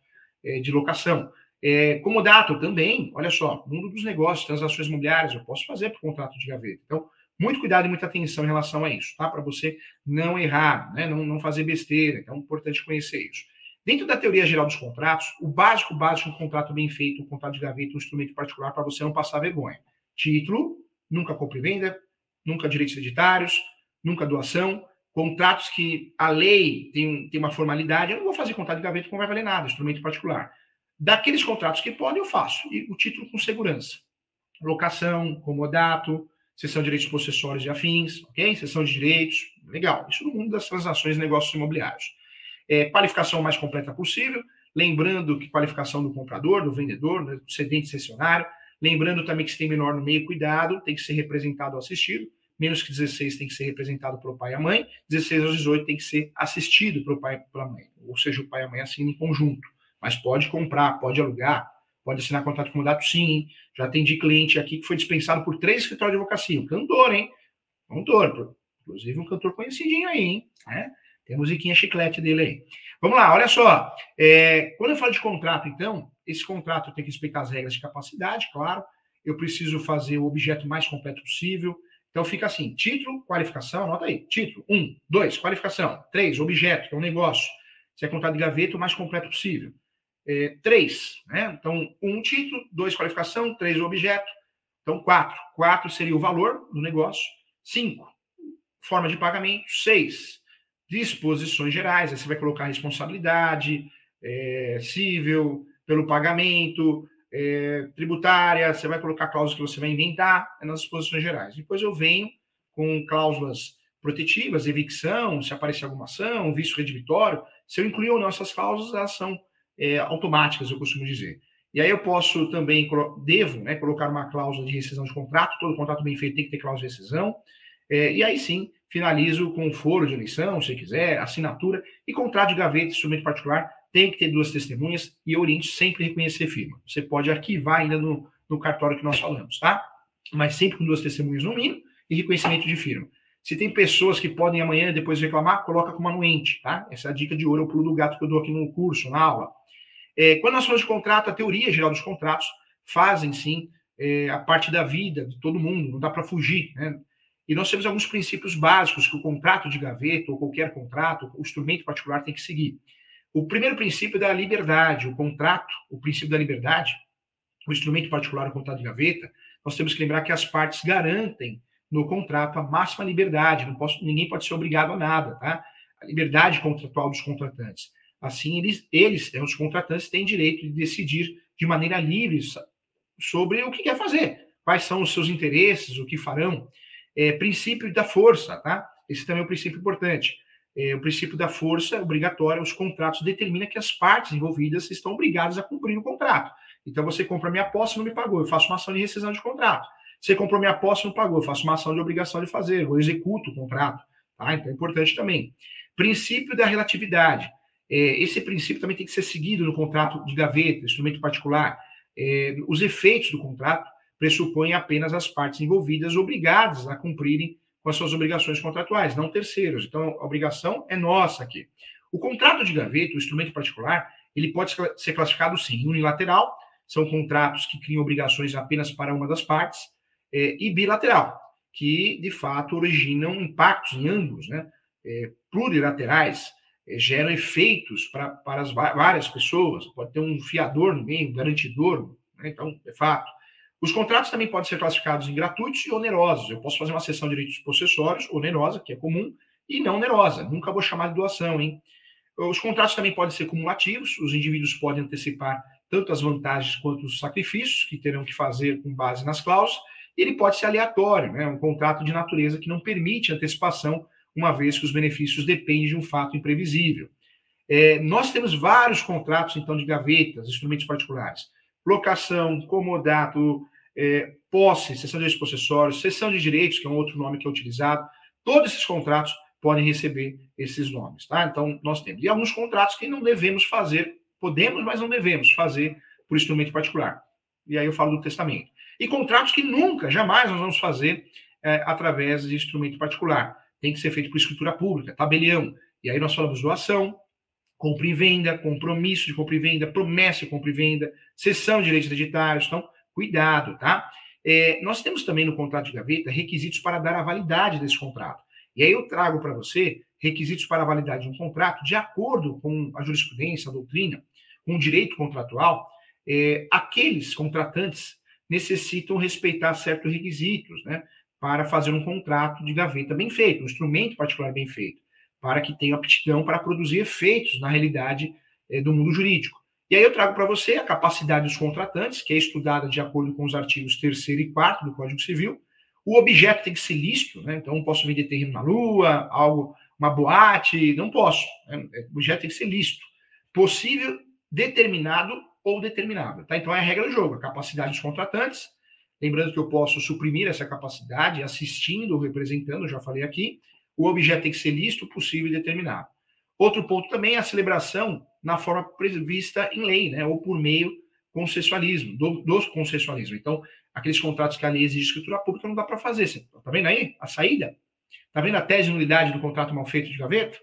é, de locação. É, comodato também, olha só, mundo dos negócios, transações imobiliárias, eu posso fazer por contrato de gaveta. Então, muito cuidado e muita atenção em relação a isso, tá? Para você não errar, né? não, não fazer besteira. Então, é importante conhecer isso. Dentro da teoria geral dos contratos, o básico, básico um contrato bem feito, um contrato de gaveta, um instrumento particular, para você não passar vergonha. Título, nunca compra e venda, nunca direitos hereditários, nunca doação. Contratos que a lei tem, tem uma formalidade, eu não vou fazer contrato de gaveta não vai valer nada, instrumento particular. Daqueles contratos que podem, eu faço. E o título com segurança. Locação, comodato, sessão de direitos possessórios e afins, ok? Sessão de direitos, legal. Isso no mundo das transações e negócios imobiliários. É, qualificação mais completa possível, lembrando que qualificação do comprador, do vendedor, né, do cedente cessionário, lembrando também que se tem menor no meio, cuidado, tem que ser representado ou assistido, menos que 16 tem que ser representado pelo pai e a mãe, 16 aos 18 tem que ser assistido pelo pai e pela mãe, ou seja, o pai e a mãe assinam em conjunto, mas pode comprar, pode alugar, Pode assinar contrato com dados sim. Já atendi cliente aqui que foi dispensado por três escritórios de advocacia. Um cantor, hein? Cantor. Inclusive um cantor conhecidinho aí, hein? É? Tem a musiquinha chiclete dele aí. Vamos lá, olha só. É, quando eu falo de contrato, então, esse contrato tem que respeitar as regras de capacidade, claro. Eu preciso fazer o objeto mais completo possível. Então fica assim: título, qualificação, anota aí. Título, um, dois, qualificação. Três, objeto, que é um negócio. Se é contrato de gaveta, o mais completo possível é, três. Né? Então, um título, dois qualificação, três o objeto. Então, quatro. Quatro seria o valor do negócio. Cinco, forma de pagamento. Seis, disposições gerais. Aí você vai colocar responsabilidade é, civil pelo pagamento, é, tributária. Você vai colocar cláusulas que você vai inventar é nas disposições gerais. Depois eu venho com cláusulas protetivas, evicção, se aparecer alguma ação, vício redivitório. Se eu incluir ou não essas cláusulas, elas são é, automáticas, eu costumo dizer. E aí eu posso também, devo né, colocar uma cláusula de rescisão de contrato, todo contrato bem feito tem que ter cláusula de rescisão, é, e aí sim, finalizo com foro de eleição, se quiser, assinatura, e contrato de gaveta, instrumento particular, tem que ter duas testemunhas, e oriente sempre reconhecer firma. Você pode arquivar ainda no, no cartório que nós falamos, tá? Mas sempre com duas testemunhas no mínimo, e reconhecimento de firma. Se tem pessoas que podem amanhã depois reclamar, coloca como anuente, tá? Essa é a dica de ouro, é o pulo do gato que eu dou aqui no curso, na aula. É, quando nós falamos de contrato, a teoria geral dos contratos fazem sim é, a parte da vida de todo mundo, não dá para fugir. Né? E nós temos alguns princípios básicos que o contrato de gaveta ou qualquer contrato, o instrumento particular tem que seguir. O primeiro princípio é da liberdade, o contrato, o princípio da liberdade, o instrumento particular, o contrato de gaveta, nós temos que lembrar que as partes garantem no contrato a máxima liberdade, não posso, ninguém pode ser obrigado a nada, tá? A liberdade contratual dos contratantes. Assim, eles, eles, os contratantes, têm direito de decidir de maneira livre sobre o que quer fazer, quais são os seus interesses, o que farão. É, princípio da força, tá? Esse também é um princípio importante. É, o princípio da força obrigatória, os contratos determina que as partes envolvidas estão obrigadas a cumprir o contrato. Então você compra minha posse não me pagou, eu faço uma ação de rescisão de contrato. Você comprou minha posse não pagou, eu faço uma ação de obrigação de fazer, eu executo o contrato. Tá? Então é importante também. Princípio da relatividade. É, esse princípio também tem que ser seguido no contrato de gaveta, instrumento particular. É, os efeitos do contrato pressupõem apenas as partes envolvidas obrigadas a cumprirem com as suas obrigações contratuais, não terceiros. Então, a obrigação é nossa aqui. O contrato de gaveta, o instrumento particular, ele pode ser classificado, sim, unilateral, são contratos que criam obrigações apenas para uma das partes, é, e bilateral, que, de fato, originam impactos em ambos, né? Plurilaterais, é, geram efeitos pra, para as várias pessoas, pode ter um fiador no meio, um garantidor, né? então, é fato. Os contratos também podem ser classificados em gratuitos e onerosos. Eu posso fazer uma sessão de direitos possessórios, onerosa, que é comum, e não onerosa. Nunca vou chamar de doação, hein? Os contratos também podem ser cumulativos, os indivíduos podem antecipar tanto as vantagens quanto os sacrifícios que terão que fazer com base nas cláusulas, ele pode ser aleatório, né? um contrato de natureza que não permite antecipação, uma vez que os benefícios dependem de um fato imprevisível. É, nós temos vários contratos, então, de gavetas, instrumentos particulares. Locação, comodato, é, posse, cessão de direitos possessórios, cessão de direitos, que é um outro nome que é utilizado. Todos esses contratos podem receber esses nomes, tá? Então, nós temos. E alguns contratos que não devemos fazer, podemos, mas não devemos fazer por instrumento particular. E aí eu falo do testamento. E contratos que nunca, jamais nós vamos fazer é, através de instrumento particular. Tem que ser feito por escritura pública, tabelião. E aí nós falamos doação, compra e venda, compromisso de compra e venda, promessa de compra e venda, cessão de direitos hereditários. Então, cuidado, tá? É, nós temos também no contrato de gaveta requisitos para dar a validade desse contrato. E aí eu trago para você requisitos para a validade de um contrato de acordo com a jurisprudência, a doutrina, com o direito contratual. É, aqueles contratantes necessitam respeitar certos requisitos, né? Para fazer um contrato de gaveta bem feito, um instrumento particular bem feito, para que tenha aptidão para produzir efeitos na realidade é, do mundo jurídico. E aí eu trago para você a capacidade dos contratantes, que é estudada de acordo com os artigos 3 e 4 do Código Civil. O objeto tem que ser lícito, né? Então, não posso vender terreno na Lua, algo, uma boate, não posso. Né? O objeto tem que ser lícito. Possível, determinado ou determinável. Tá? Então, é a regra do jogo, a capacidade dos contratantes. Lembrando que eu posso suprimir essa capacidade assistindo representando, já falei aqui. O objeto tem que ser lícito, possível e determinado. Outro ponto também é a celebração na forma prevista em lei, né, ou por meio concessualismo, do, concessualismo. Então, aqueles contratos que a lei exige escritura pública não dá para fazer. Você tá vendo aí a saída? Tá vendo a tese de nulidade do contrato mal feito de gaveta?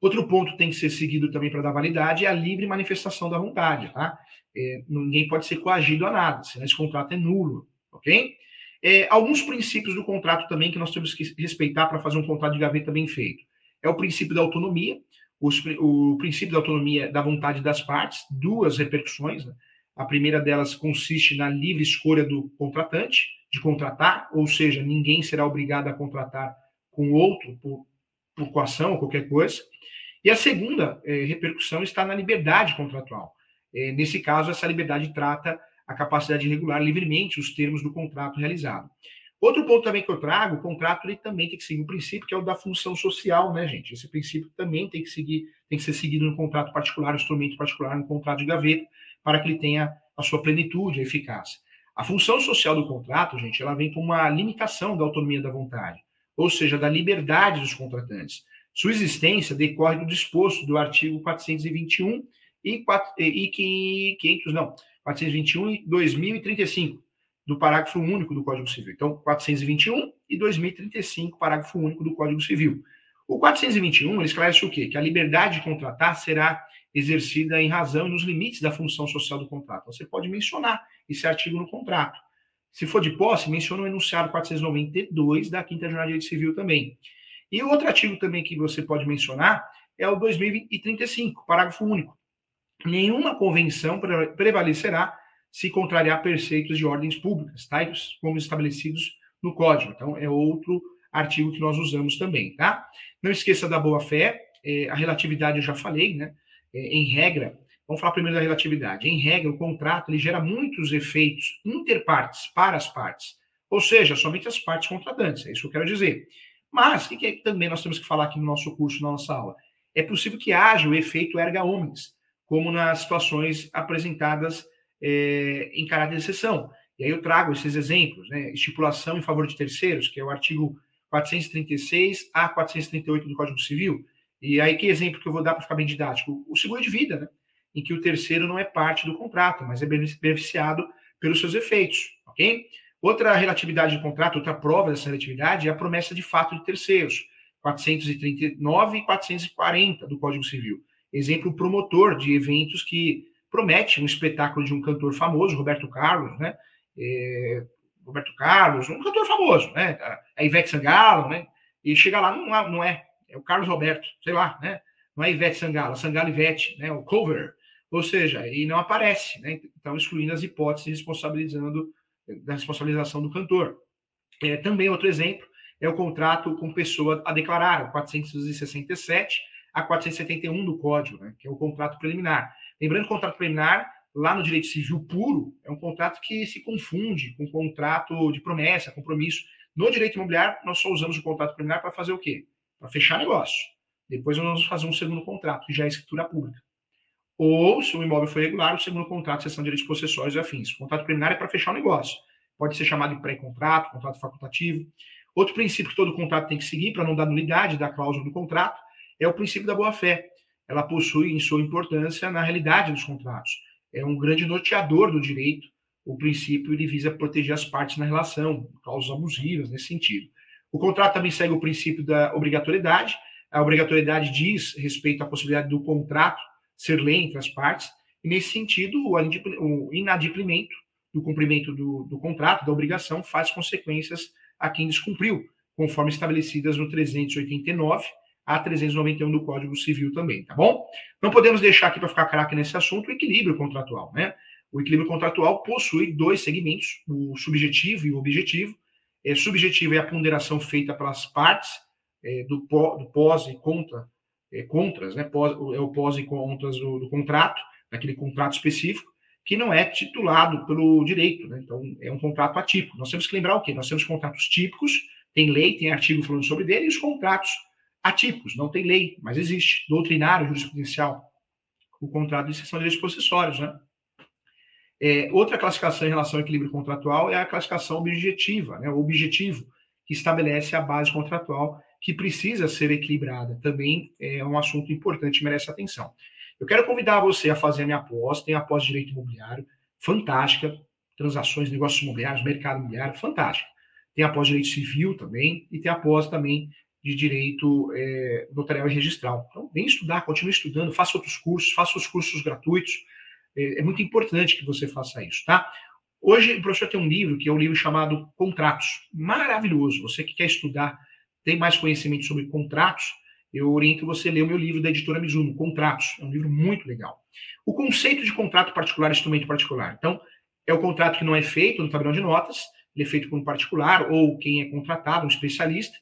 Outro ponto tem que ser seguido também para dar validade é a livre manifestação da vontade, tá? É, ninguém pode ser coagido a nada, senão esse contrato é nulo, ok? É, alguns princípios do contrato também que nós temos que respeitar para fazer um contrato de gaveta bem feito. É o princípio da autonomia, os, o princípio da autonomia da vontade das partes, duas repercussões. Né? A primeira delas consiste na livre escolha do contratante de contratar, ou seja, ninguém será obrigado a contratar com outro por, por coação ou qualquer coisa. E a segunda é, repercussão está na liberdade contratual. É, nesse caso, essa liberdade trata a capacidade de regular livremente os termos do contrato realizado. Outro ponto também que eu trago, o contrato ele também tem que seguir um princípio que é o da função social, né, gente? Esse princípio também tem que seguir, tem que ser seguido no contrato particular, no instrumento particular, no contrato de gaveta, para que ele tenha a sua plenitude, a eficácia. A função social do contrato, gente, ela vem com uma limitação da autonomia da vontade, ou seja, da liberdade dos contratantes. Sua existência decorre do disposto do artigo 421 e, 4, e 500, não, 421 e 2035 do parágrafo único do Código Civil. Então, 421 e 2035, parágrafo único do Código Civil. O 421 ele esclarece o quê? Que a liberdade de contratar será exercida em razão e nos limites da função social do contrato. Você pode mencionar esse artigo no contrato. Se for de posse, menciona o enunciado 492 da Quinta Jornada de Direito Civil também. E outro artigo também que você pode mencionar é o 2035, parágrafo único. Nenhuma convenção prevalecerá se contrariar preceitos de ordens públicas, tais como estabelecidos no Código. Então, é outro artigo que nós usamos também, tá? Não esqueça da boa-fé, é, a relatividade eu já falei, né? É, em regra, vamos falar primeiro da relatividade. Em regra, o contrato ele gera muitos efeitos interpartes para as partes, ou seja, somente as partes contratantes, é isso que eu quero dizer. Mas, o que, que é, também nós temos que falar aqui no nosso curso, na nossa aula? É possível que haja o efeito erga omnes, como nas situações apresentadas é, em caráter de exceção. E aí eu trago esses exemplos, né? Estipulação em favor de terceiros, que é o artigo 436 a 438 do Código Civil. E aí que exemplo que eu vou dar para ficar bem didático? O seguro de vida, né? Em que o terceiro não é parte do contrato, mas é beneficiado pelos seus efeitos, ok? Outra relatividade de contrato, outra prova dessa relatividade é a promessa de fato de terceiros, 439 e 440 do Código Civil. Exemplo promotor de eventos que promete um espetáculo de um cantor famoso, Roberto Carlos, né? É, Roberto Carlos, um cantor famoso, né? A Ivete Sangalo, né? E chega lá, não, não é, é o Carlos Roberto, sei lá, né? Não é Ivete Sangalo, Sangalo Ivete, né? O cover. Ou seja, e não aparece, né? Então, excluindo as hipóteses, responsabilizando da responsabilização do cantor. É, também outro exemplo é o contrato com pessoa a declarar, 467 a 471 do Código, né? Que é o contrato preliminar. Lembrando que o contrato preliminar lá no direito civil puro, é um contrato que se confunde com contrato de promessa, compromisso. No direito imobiliário, nós só usamos o contrato preliminar para fazer o quê? Para fechar negócio. Depois nós vamos fazer um segundo contrato, que já é escritura pública. Ou, se o imóvel for regular, o segundo contrato, sessão de direitos possessórios e afins. O contrato preliminar é para fechar o negócio. Pode ser chamado de pré-contrato, contrato facultativo. Outro princípio que todo contrato tem que seguir, para não dar nulidade da cláusula do contrato, é o princípio da boa-fé. Ela possui, em sua importância, na realidade dos contratos é um grande norteador do direito. O princípio ele visa proteger as partes na relação, causas abusivas nesse sentido. O contrato também segue o princípio da obrigatoriedade. A obrigatoriedade diz respeito à possibilidade do contrato ser lei entre as partes, e nesse sentido, o inadimplemento do cumprimento do, do contrato, da obrigação, faz consequências a quem descumpriu, conforme estabelecidas no 389 a 391 do Código Civil também, tá bom? Não podemos deixar aqui para ficar craque nesse assunto o equilíbrio contratual, né? O equilíbrio contratual possui dois segmentos, o subjetivo e o objetivo. É, subjetivo é a ponderação feita pelas partes é, do, do pós e contra, é, contras, né? Pós, é o pós e contras do, do contrato, daquele contrato específico, que não é titulado pelo direito, né? Então, é um contrato atípico. Nós temos que lembrar o quê? Nós temos contratos típicos, tem lei, tem artigo falando sobre dele, e os contratos atípicos, não tem lei, mas existe, doutrinário, jurisprudencial, o contrato de exceção de direitos possessórios, né? É, outra classificação em relação ao equilíbrio contratual é a classificação objetiva, né, o objetivo, que estabelece a base contratual que precisa ser equilibrada. Também é um assunto importante, merece atenção. Eu quero convidar você a fazer a minha pós, tem a pós de direito imobiliário, fantástica, transações, negócios imobiliários, mercado imobiliário, fantástica. Tem a pós de direito civil também, e tem a pós também de direito é, notarial e registral. Então, vem estudar, continue estudando, faça outros cursos, faça os cursos gratuitos. É, é, muito importante que você faça isso, tá? Hoje, o professor tem um livro, que é um livro chamado Contratos. Maravilhoso. Você que quer estudar, tem mais conhecimento sobre contratos, eu oriento você a ler o meu livro da editora Mizuno, Contratos. É um livro muito legal. O conceito de contrato particular, instrumento particular. Então, é o contrato que não é feito no tabelão de notas, ele é feito por um particular ou quem é contratado, um especialista,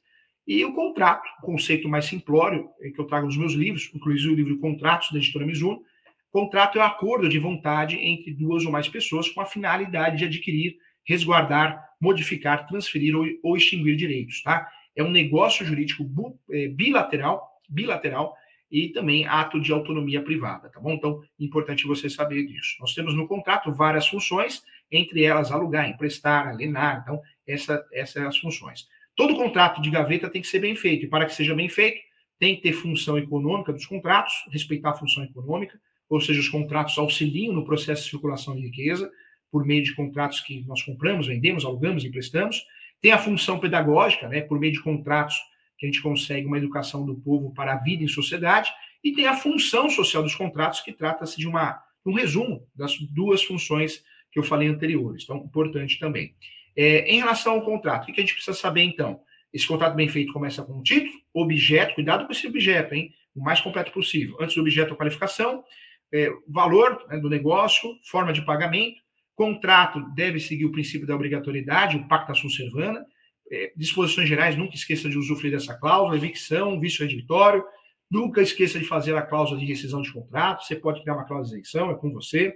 e o contrato, conceito mais simplório, é que eu trago nos meus livros, inclusive o livro Contratos, da editora Mizuno. Contrato é o um acordo de vontade entre duas ou mais pessoas com a finalidade de adquirir, resguardar, modificar, transferir ou, ou extinguir direitos, tá? É um negócio jurídico é, bilateral, bilateral e também ato de autonomia privada, tá bom? Então, importante você saber disso. Nós temos no contrato várias funções, entre elas alugar, emprestar, alienar, então, essa, essas as funções. Todo contrato de gaveta tem que ser bem feito, e para que seja bem feito, tem que ter função econômica dos contratos, respeitar a função econômica, ou seja, os contratos auxiliam no processo de circulação de riqueza, por meio de contratos que nós compramos, vendemos, alugamos, emprestamos. Tem a função pedagógica, né, por meio de contratos que a gente consegue uma educação do povo para a vida em sociedade, e tem a função social dos contratos, que trata-se de uma, um resumo das duas funções que eu falei anteriores. Então, importante também. É, em relação ao contrato, o que a gente precisa saber então? Esse contrato bem feito começa com um título, objeto, cuidado com esse objeto, hein? O mais completo possível. Antes do objeto, a qualificação, é, valor né, do negócio, forma de pagamento, contrato deve seguir o princípio da obrigatoriedade, o pacta sunt servanda, é, disposições gerais, nunca esqueça de usufruir dessa cláusula, evicção, vício redivitório, nunca esqueça de fazer a cláusula de rescisão de contrato, você pode criar uma cláusula de isenção, é com você,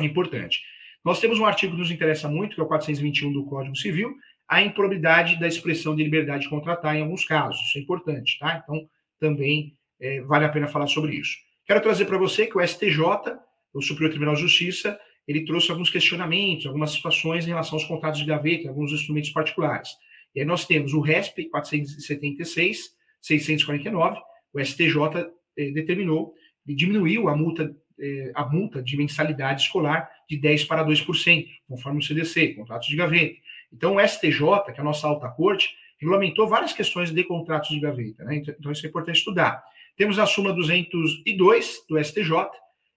é importante. Nós temos um artigo que nos interessa muito, que é o 421 do Código Civil, a improbidade da expressão de liberdade de contratar em alguns casos, isso é importante, tá? Então, também é, vale a pena falar sobre isso. Quero trazer para você que o STJ, o Superior Tribunal de Justiça, ele trouxe alguns questionamentos, algumas situações em relação aos contratos de gaveta, alguns instrumentos particulares. E aí nós temos o RESP 476, 649, o STJ eh, determinou e diminuiu a multa, eh, a multa de mensalidade escolar de 10% para 2%, conforme o CDC, contratos de gaveta. Então, o STJ, que é a nossa alta corte, regulamentou várias questões de contratos de gaveta. Né? Então, então, isso é importante estudar. Temos a súmula 202 do STJ,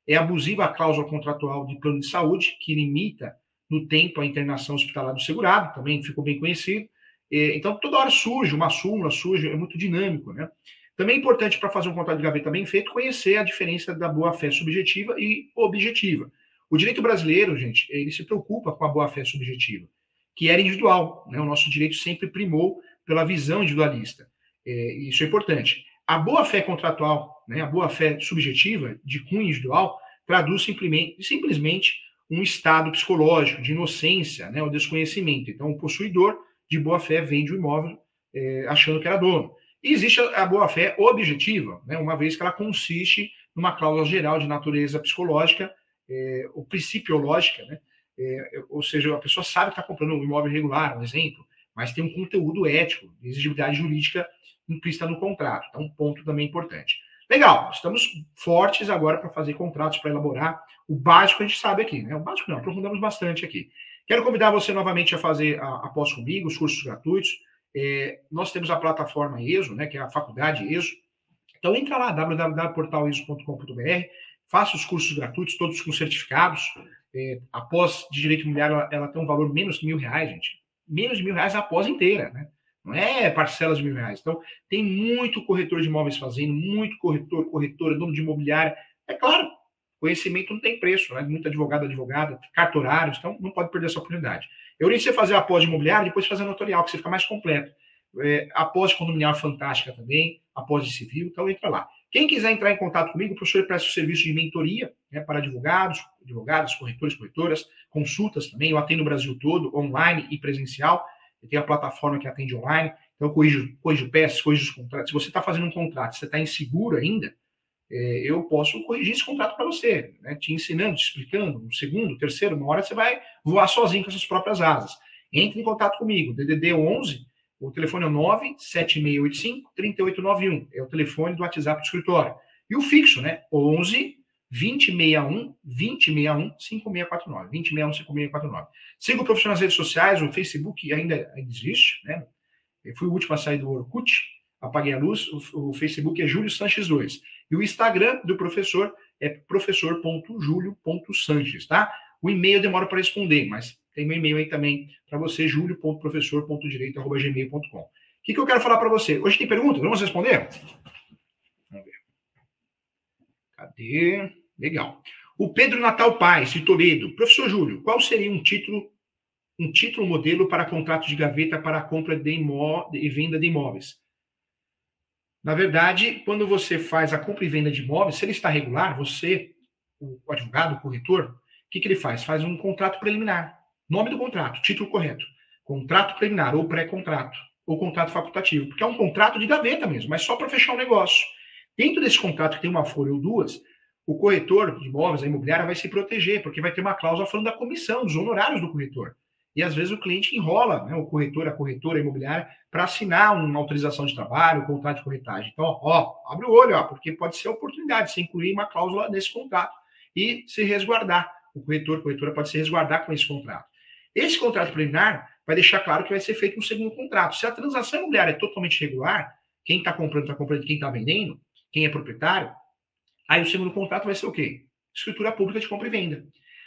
é abusiva a cláusula contratual de plano de saúde, que limita no tempo a internação hospitalar do segurado, também ficou bem conhecido. É, então, toda hora surge uma súmula, surge, é muito dinâmico, né? Também é importante para fazer um contrato de gaveta bem feito conhecer a diferença da boa-fé subjetiva e objetiva. O direito brasileiro, gente, ele se preocupa com a boa-fé subjetiva, que era individual, né? O nosso direito sempre primou pela visão individualista. É, isso é importante. A boa-fé contratual, né, a boa-fé subjetiva, de cunho individual, traduz simplesmente, simplesmente um estado psicológico de inocência, né, o desconhecimento. Então, o possuidor de boa fé vende o imóvel é, achando que era dono. E existe a boa fé objetiva, né, uma vez que ela consiste numa cláusula geral de natureza psicológica, é, ou principiológica, né, é, ou seja, a pessoa sabe que está comprando um imóvel irregular, um exemplo, mas tem um conteúdo ético, de exigibilidade jurídica implícita no contrato. Então, um ponto também importante. Legal, estamos fortes agora para fazer contratos, para elaborar o básico a gente sabe aqui, né? O básico não, aprofundamos bastante aqui. Quero convidar você novamente a fazer a, após comigo os cursos gratuitos. É, nós temos a plataforma ESO, né, que é a faculdade ESO. Então entra lá, www.portaleso.com.br, faça os cursos gratuitos, todos com certificados. É, após de direito imobiliário, ela, ela, tem um valor menos de mil reais, gente. Menos de mil reais a após inteira, né? Não é parcelas de mil reais. Então, tem muito corretor de imóveis fazendo, muito corretor, corretora, dono de imobiliária. É claro, Conhecimento não tem preço, né? Muito advogado, advogada, cartorários, então não pode perder essa oportunidade. Eu oriento você fazer a pós de imobiliário, depois fazer a notorial, que você fica mais completo. É, a pós condominial fantástica também, a pós de civil, então entra lá. Quem quiser entrar em contato comigo, o professor presta o serviço de mentoria né, para advogados, advogados, corretores, corretoras, consultas também. Eu atendo o Brasil todo, online e presencial. Tenho a plataforma que atende online. Então, eu corrijo, corrijo peças, corrijo os contratos. Se você está fazendo um contrato, você está inseguro ainda, é, eu posso corrigir esse contrato para você, né? te ensinando, te explicando, um segundo, terceiro, uma hora você vai voar sozinho com as suas próprias asas. Entre em contato comigo, DDD 11, o telefone é 97685-3891, é o telefone do WhatsApp do escritório. E o fixo, né? 11 2061 2061 5649. 2061 5649. Siga o profissional nas redes sociais, o Facebook ainda existe, né? Eu fui o último a sair do Orkut, apaguei a luz, o, o Facebook é Júlio Sanches 2. E o Instagram do professor é professor.julio.sanches, tá? O e-mail demora para responder, mas tem meu e-mail aí também para você, julio.professor.direito.gmail.com. O que, que eu quero falar para você? Hoje tem pergunta? Vamos responder? Cadê? Legal. O Pedro Natal Paz, de Toledo. Professor Júlio, qual seria um título um título modelo para contrato de gaveta para compra de e venda de imóveis? Na verdade, quando você faz a compra e venda de imóveis, se ele está regular, você, o advogado, o corretor, o que, que ele faz? Faz um contrato preliminar. Nome do contrato, título correto. Contrato preliminar ou pré-contrato, ou contrato facultativo, porque é um contrato de gaveta mesmo, mas só para fechar o um negócio. Dentro desse contrato que tem uma folha ou duas, o corretor de imóveis, a imobiliária, vai se proteger, porque vai ter uma cláusula falando da comissão, dos honorários do corretor. E às vezes o cliente enrola, né, o corretor, a corretora imobiliária, para assinar uma autorização de trabalho, um contrato de corretagem. Então, ó, abre o olho, ó, porque pode ser oportunidade de você incluir uma cláusula nesse contrato e se resguardar. O corretor, a corretora pode se resguardar com esse contrato. Esse contrato preliminar vai deixar claro que vai ser feito um segundo contrato. Se a transação imobiliária é totalmente regular, quem está comprando está comprando, quem está vendendo, quem é proprietário, aí o segundo contrato vai ser o quê? Escritura pública de compra e venda.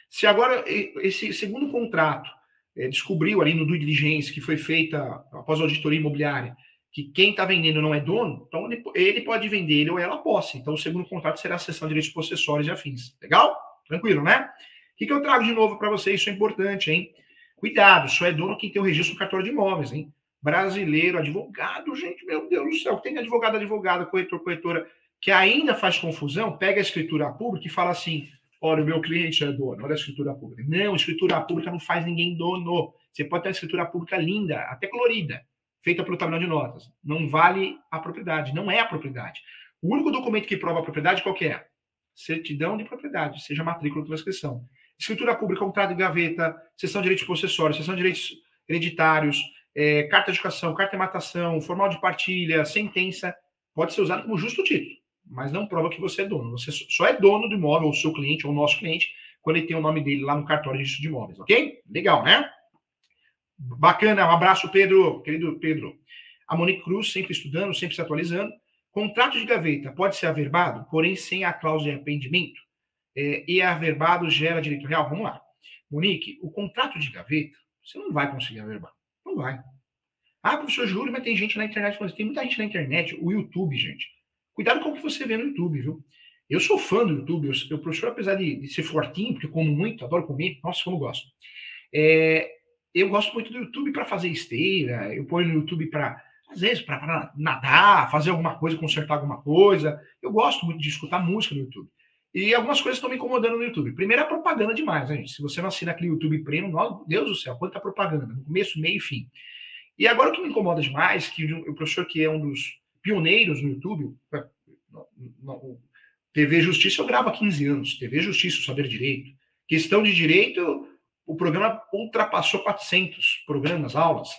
Se agora esse segundo contrato é, descobriu ali no due diligence que foi feita após a auditoria imobiliária que quem está vendendo não é dono, então ele, pode vender ele ou ela posse. Então o segundo contrato será a cessão de direitos possessórios e afins. Legal? Tranquilo, né? O que, que eu trago de novo para vocês? Isso é importante, hein? Cuidado, só é dono quem tem o registro no cartório de imóveis, hein? Brasileiro, advogado, gente, meu Deus do céu, tem advogado, advogada, corretor, corretora, que ainda faz confusão, pega a escritura pública e fala assim: olha, o meu cliente é dono, olha a escritura pública. Não, escritura pública não faz ninguém dono. Você pode ter uma escritura pública linda, até colorida, feita pelo tabelão de notas. Não vale a propriedade, não é a propriedade. O único documento que prova a propriedade qual é? Certidão de propriedade, seja matrícula ou transcrição. Escritura pública, contrato de gaveta, sessão de direitos possessórios, sessão de direitos hereditários, é, carta de educação, carta de matação, formal de partilha, sentença, pode ser usado como justo título, mas não prova que você é dono. Você só é dono do imóvel, ou seu cliente, ou nosso cliente, quando ele tem o nome dele lá no cartório de registro de imóveis, ok? Legal, né? Bacana, um abraço, Pedro, querido Pedro. A Monique Cruz, sempre estudando, sempre se atualizando. Contrato de gaveta pode ser averbado, porém sem a cláusula de arrependimento. É, e averbado gera direito real. Vamos lá. Monique, o contrato de gaveta, você não vai conseguir averbar. Não vai. Ah, professor Júlio, mas tem gente na internet. Tem muita gente na internet. O YouTube, gente. Cuidado com o que você vê no YouTube, viu? Eu sou fã do YouTube. Eu, professor, apesar de, de, ser fortinho, porque como muito, adoro comer. Nossa, como gosto. É, eu gosto muito do YouTube para fazer esteira, eu ponho no YouTube para, às vezes, para nadar, fazer alguma coisa, consertar alguma coisa. Eu gosto muito de escutar música no YouTube. E algumas coisas estão me incomodando no YouTube. Primeiro, a propaganda demais, né, gente? Se você não assina aquele YouTube Premium, meu Deus do céu, quanta propaganda, no começo, meio e fim. E agora o que me incomoda demais, que o professor que é um dos pioneiros no YouTube, TV Justiça eu gravo há 15 anos, TV Justiça, o Saber Direito. Questão de direito, o programa ultrapassou 400 programas, aulas.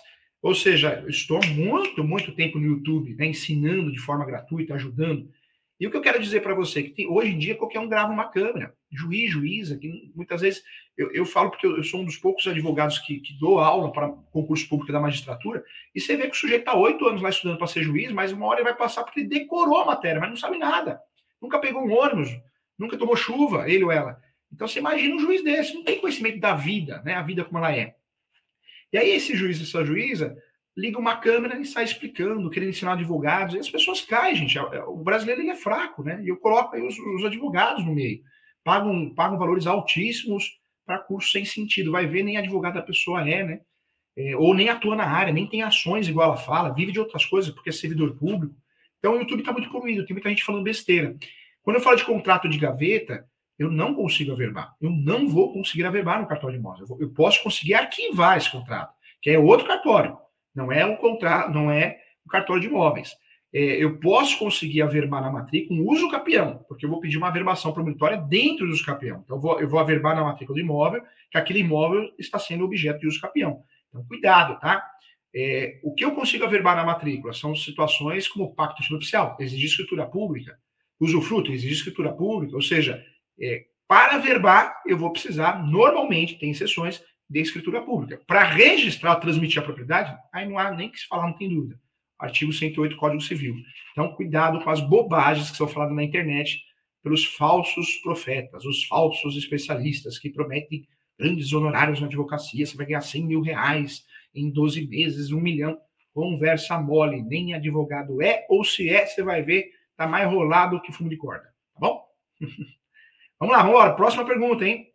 Ou seja, eu estou muito, muito tempo no YouTube, né, ensinando de forma gratuita, ajudando. E o que eu quero dizer para você que tem, hoje em dia qualquer um grava uma câmera, juiz, juíza, que muitas vezes eu, eu falo porque eu, eu, sou um dos poucos advogados que, que dou aula para concurso público da magistratura, e você vê que o sujeito está oito anos lá estudando para ser juiz, mas uma hora ele vai passar porque ele decorou a matéria, mas não sabe nada. Nunca pegou um ônibus, nunca tomou chuva, ele ou ela. Então você imagina um juiz desse, não tem conhecimento da vida, né? A vida como ela é. E aí esse juiz, essa juíza, liga uma câmera e sai explicando, querendo ensinar advogados, e as pessoas caem, gente. O brasileiro ele é fraco, né? E eu coloco aí os, os advogados no meio. Pagam, pagam valores altíssimos para curso sem sentido. Vai ver, nem advogado a pessoa é, né? É, ou nem atua na área, nem tem ações igual ela fala, vive de outras coisas, porque é servidor público. Então o YouTube está muito poluído, tem muita gente falando besteira. Quando eu falo de contrato de gaveta, eu não consigo averbar. Eu não vou conseguir averbar no cartório de imóveis. Eu, eu, posso conseguir arquivar esse contrato, que é outro cartório. Não é um contrato, não é um cartório de imóveis. É, eu posso conseguir averbar na matrícula um uso capião, porque eu vou pedir uma averbação promonitória dentro do uso capião. Então, eu vou, eu vou averbar na matrícula do imóvel que aquele imóvel está sendo objeto de uso capião. Então, cuidado, tá? É, o que eu consigo averbar na matrícula são situações como pacto nupcial, exigir escritura pública, usufruto, exigir escritura pública, ou seja, é, para verbar, eu vou precisar, normalmente, tem exceções, de escritura pública. Para registrar, transmitir a propriedade, aí não há nem que se falar, não tem dúvida. Artigo 108 Código Civil. Então, cuidado com as bobagens que são faladas na internet pelos falsos profetas, os falsos especialistas que prometem grandes honorários na advocacia, você vai ganhar 100 mil reais em 12 meses, um milhão. Conversa mole, nem advogado é, ou se é, você vai ver, tá mais rolado que fumo de corda. Tá bom? Vamos lá, vamos embora. Próxima pergunta, hein?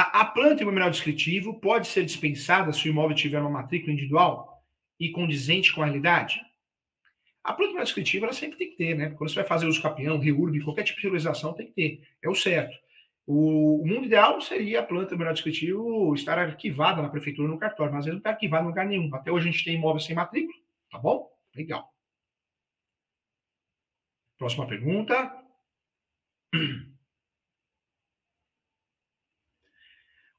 A, a planta imobiliário descritivo pode ser dispensada se o imóvel tiver uma matrícula individual e condizente com a realidade? A planta imobiliário descritiva ela sempre tem que ter, né? Quando você vai fazer uso capião, reurb, qualquer tipo de regularização tem que ter. É o certo. O, o mundo ideal seria a planta imobiliário descritivo estar arquivada na prefeitura no cartório, mas vezes não está arquivada em lugar nenhum. Até hoje a gente tem imóvel sem matrícula, tá bom? Legal. Próxima pergunta.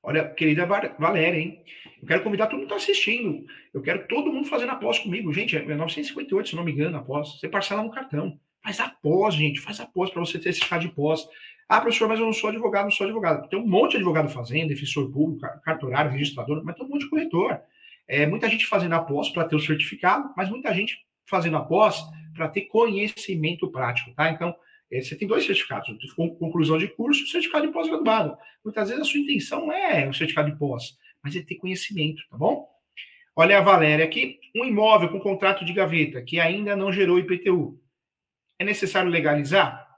Olha, querida Valéria, hein? Eu quero convidar todo mundo que está assistindo. Eu quero todo mundo fazendo após comigo. Gente, é 958, se não me engano, após. Você parcela no cartão. Faz após, gente. Faz após para você ter esse de pós. Ah, professor, mas eu não sou advogado, não sou advogado. Tem um monte de advogado fazendo, defensor público, cartorário, registrador, mas tem um monte de corretor. É, muita gente fazendo após para ter o certificado, mas muita gente fazendo após para ter conhecimento prático, tá? Então, é, você tem dois certificados, conclusão de curso e certificado de pós-graduado. Muitas vezes a sua intenção é o certificado de pós, mas é ter conhecimento, tá bom? Olha a Valéria aqui, um imóvel com contrato de gaveta que ainda não gerou IPTU. É necessário legalizar?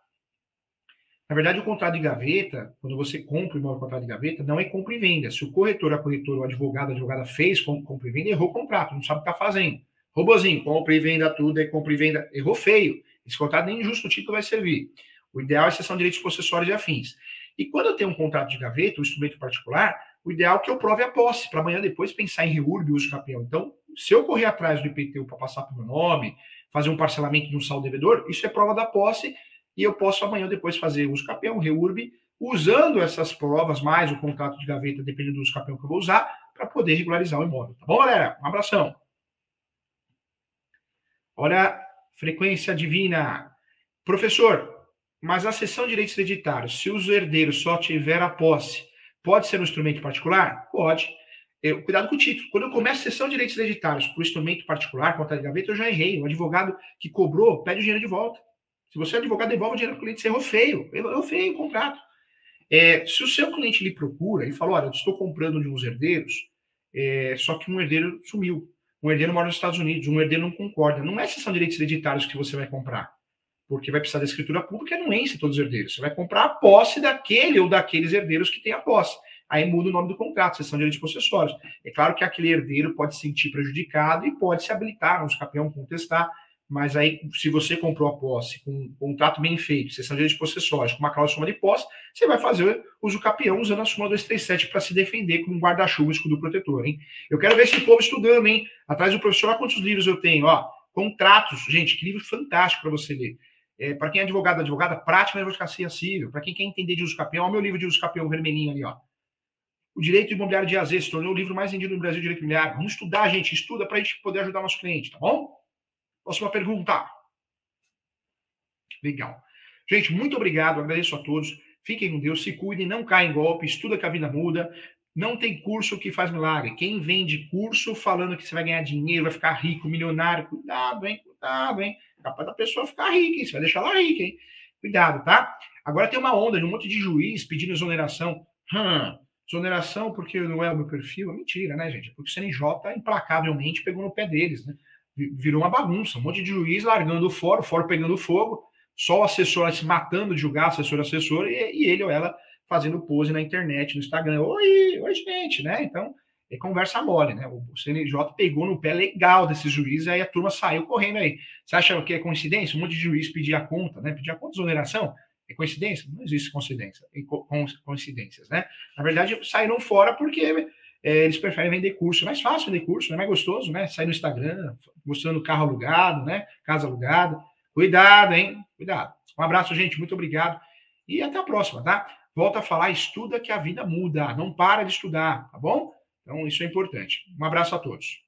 Na verdade, o contrato de gaveta, quando você compra o imóvel com contrato de gaveta, não é compra e venda. Se o corretor, a corretora, o advogado, a advogada fez compra e venda, errou o contrato, não sabe o que está fazendo. Robozinho, compra e venda tudo, é compra e venda, errou feio. Esse contrato nem justo título vai servir. O ideal é cessão de direitos possessórios e afins. E quando eu tenho um contrato de gaveta, um instrumento particular, o ideal é que eu prove a posse, para amanhã depois pensar em reurb e uso campeão. Então, se eu correr atrás do IPTU para passar para o meu nome, fazer um parcelamento de um saldo devedor, isso é prova da posse e eu posso amanhã depois fazer uso campeão, reurb, usando essas provas, mais o contrato de gaveta, dependendo do uso campeão que eu vou usar, para poder regularizar o imóvel. Tá bom, galera? Um abração. Olha, frequência divina. Professor, mas a cessão de direitos hereditários, se os herdeiros só tiver a posse, pode ser um instrumento particular? Pode. Eu, cuidado com o título. Quando eu começo a cessão de direitos hereditários o instrumento particular, conta de gaveta, eu já errei. O advogado que cobrou pede o dinheiro de volta. Se você é advogado, devolve o dinheiro para o cliente. Você errou feio. Errou feio o contrato. É, se o seu cliente lhe procura e falou, olha, eu estou comprando de uns herdeiros, é, só que um herdeiro sumiu. Um herdeiro mora nos Estados Unidos, um herdeiro não concorda. Não é cessão de direitos hereditários que você vai comprar porque vai precisar da escritura pública e não enche todos os herdeiros. Você vai comprar a posse daquele ou daqueles herdeiros que têm a posse. Aí muda o nome do contrato, sessão de direitos possessórios. É claro que aquele herdeiro pode se sentir prejudicado e pode se habilitar, os campeão contestar, mas aí, se você comprou a posse com um contrato bem feito, sessão de direitos possessórios, com uma cláusula de posse, você vai fazer uso capião usando a súmula 237 para se defender como um guarda-chuva escudo protetor, hein? Eu quero ver esse povo estudando, hein? Atrás do professor, olha quantos livros eu tenho, ó. Contratos, gente, que livro fantástico para você ler. É, para quem é advogado, advogada, prática de advocacia civil. Para quem quer entender de uso capião, olha o meu livro de uso capião vermelhinho ali, ó. O direito imobiliário de AZ se tornou o livro mais vendido no Brasil, direito imobiliário. Vamos estudar, gente. Estuda para a gente poder ajudar nosso cliente, tá bom? Próxima pergunta. Legal. Gente, muito obrigado. Agradeço a todos. Fiquem com Deus, se cuidem, não caem em golpe, estuda que a vida muda. Não tem curso que faz milagre. Quem vende curso falando que você vai ganhar dinheiro, vai ficar rico, milionário, cuidado, hein? Cuidado, hein? Capaz da pessoa ficar rica, hein? Você vai deixar ela rica, hein? Cuidado, tá? Agora tem uma onda de um monte de juiz pedindo exoneração. Hum, exoneração porque não é o meu perfil. É mentira, né, gente? Porque o CNJ implacavelmente pegou no pé deles, né? Virou uma bagunça. Um monte de juiz largando o fórum, o fórum pegando fogo, só o assessor se matando de julgar, assessor, assessor, e, e ele ou ela fazendo pose na internet, no Instagram. Oi, oi, gente, né? Então, é conversa mole, né? O CNJ pegou no pé legal desses juízes, aí a turma saiu correndo aí. Você acha que é coincidência? Um monte de juiz pedir a conta, né? Pedir a conta de exoneração? É coincidência? Não existe coincidência, coincidências, né? Na verdade, saíram fora porque é, eles preferem vender curso. É mais fácil vender curso, é mais gostoso, né? Sair no Instagram, mostrando carro alugado, né? Casa alugada. Cuidado, hein? Cuidado. Um abraço, gente. Muito obrigado. E até a próxima, tá? Volta a falar, estuda que a vida muda. Não para de estudar, tá bom? Então, isso é importante. Um abraço a todos.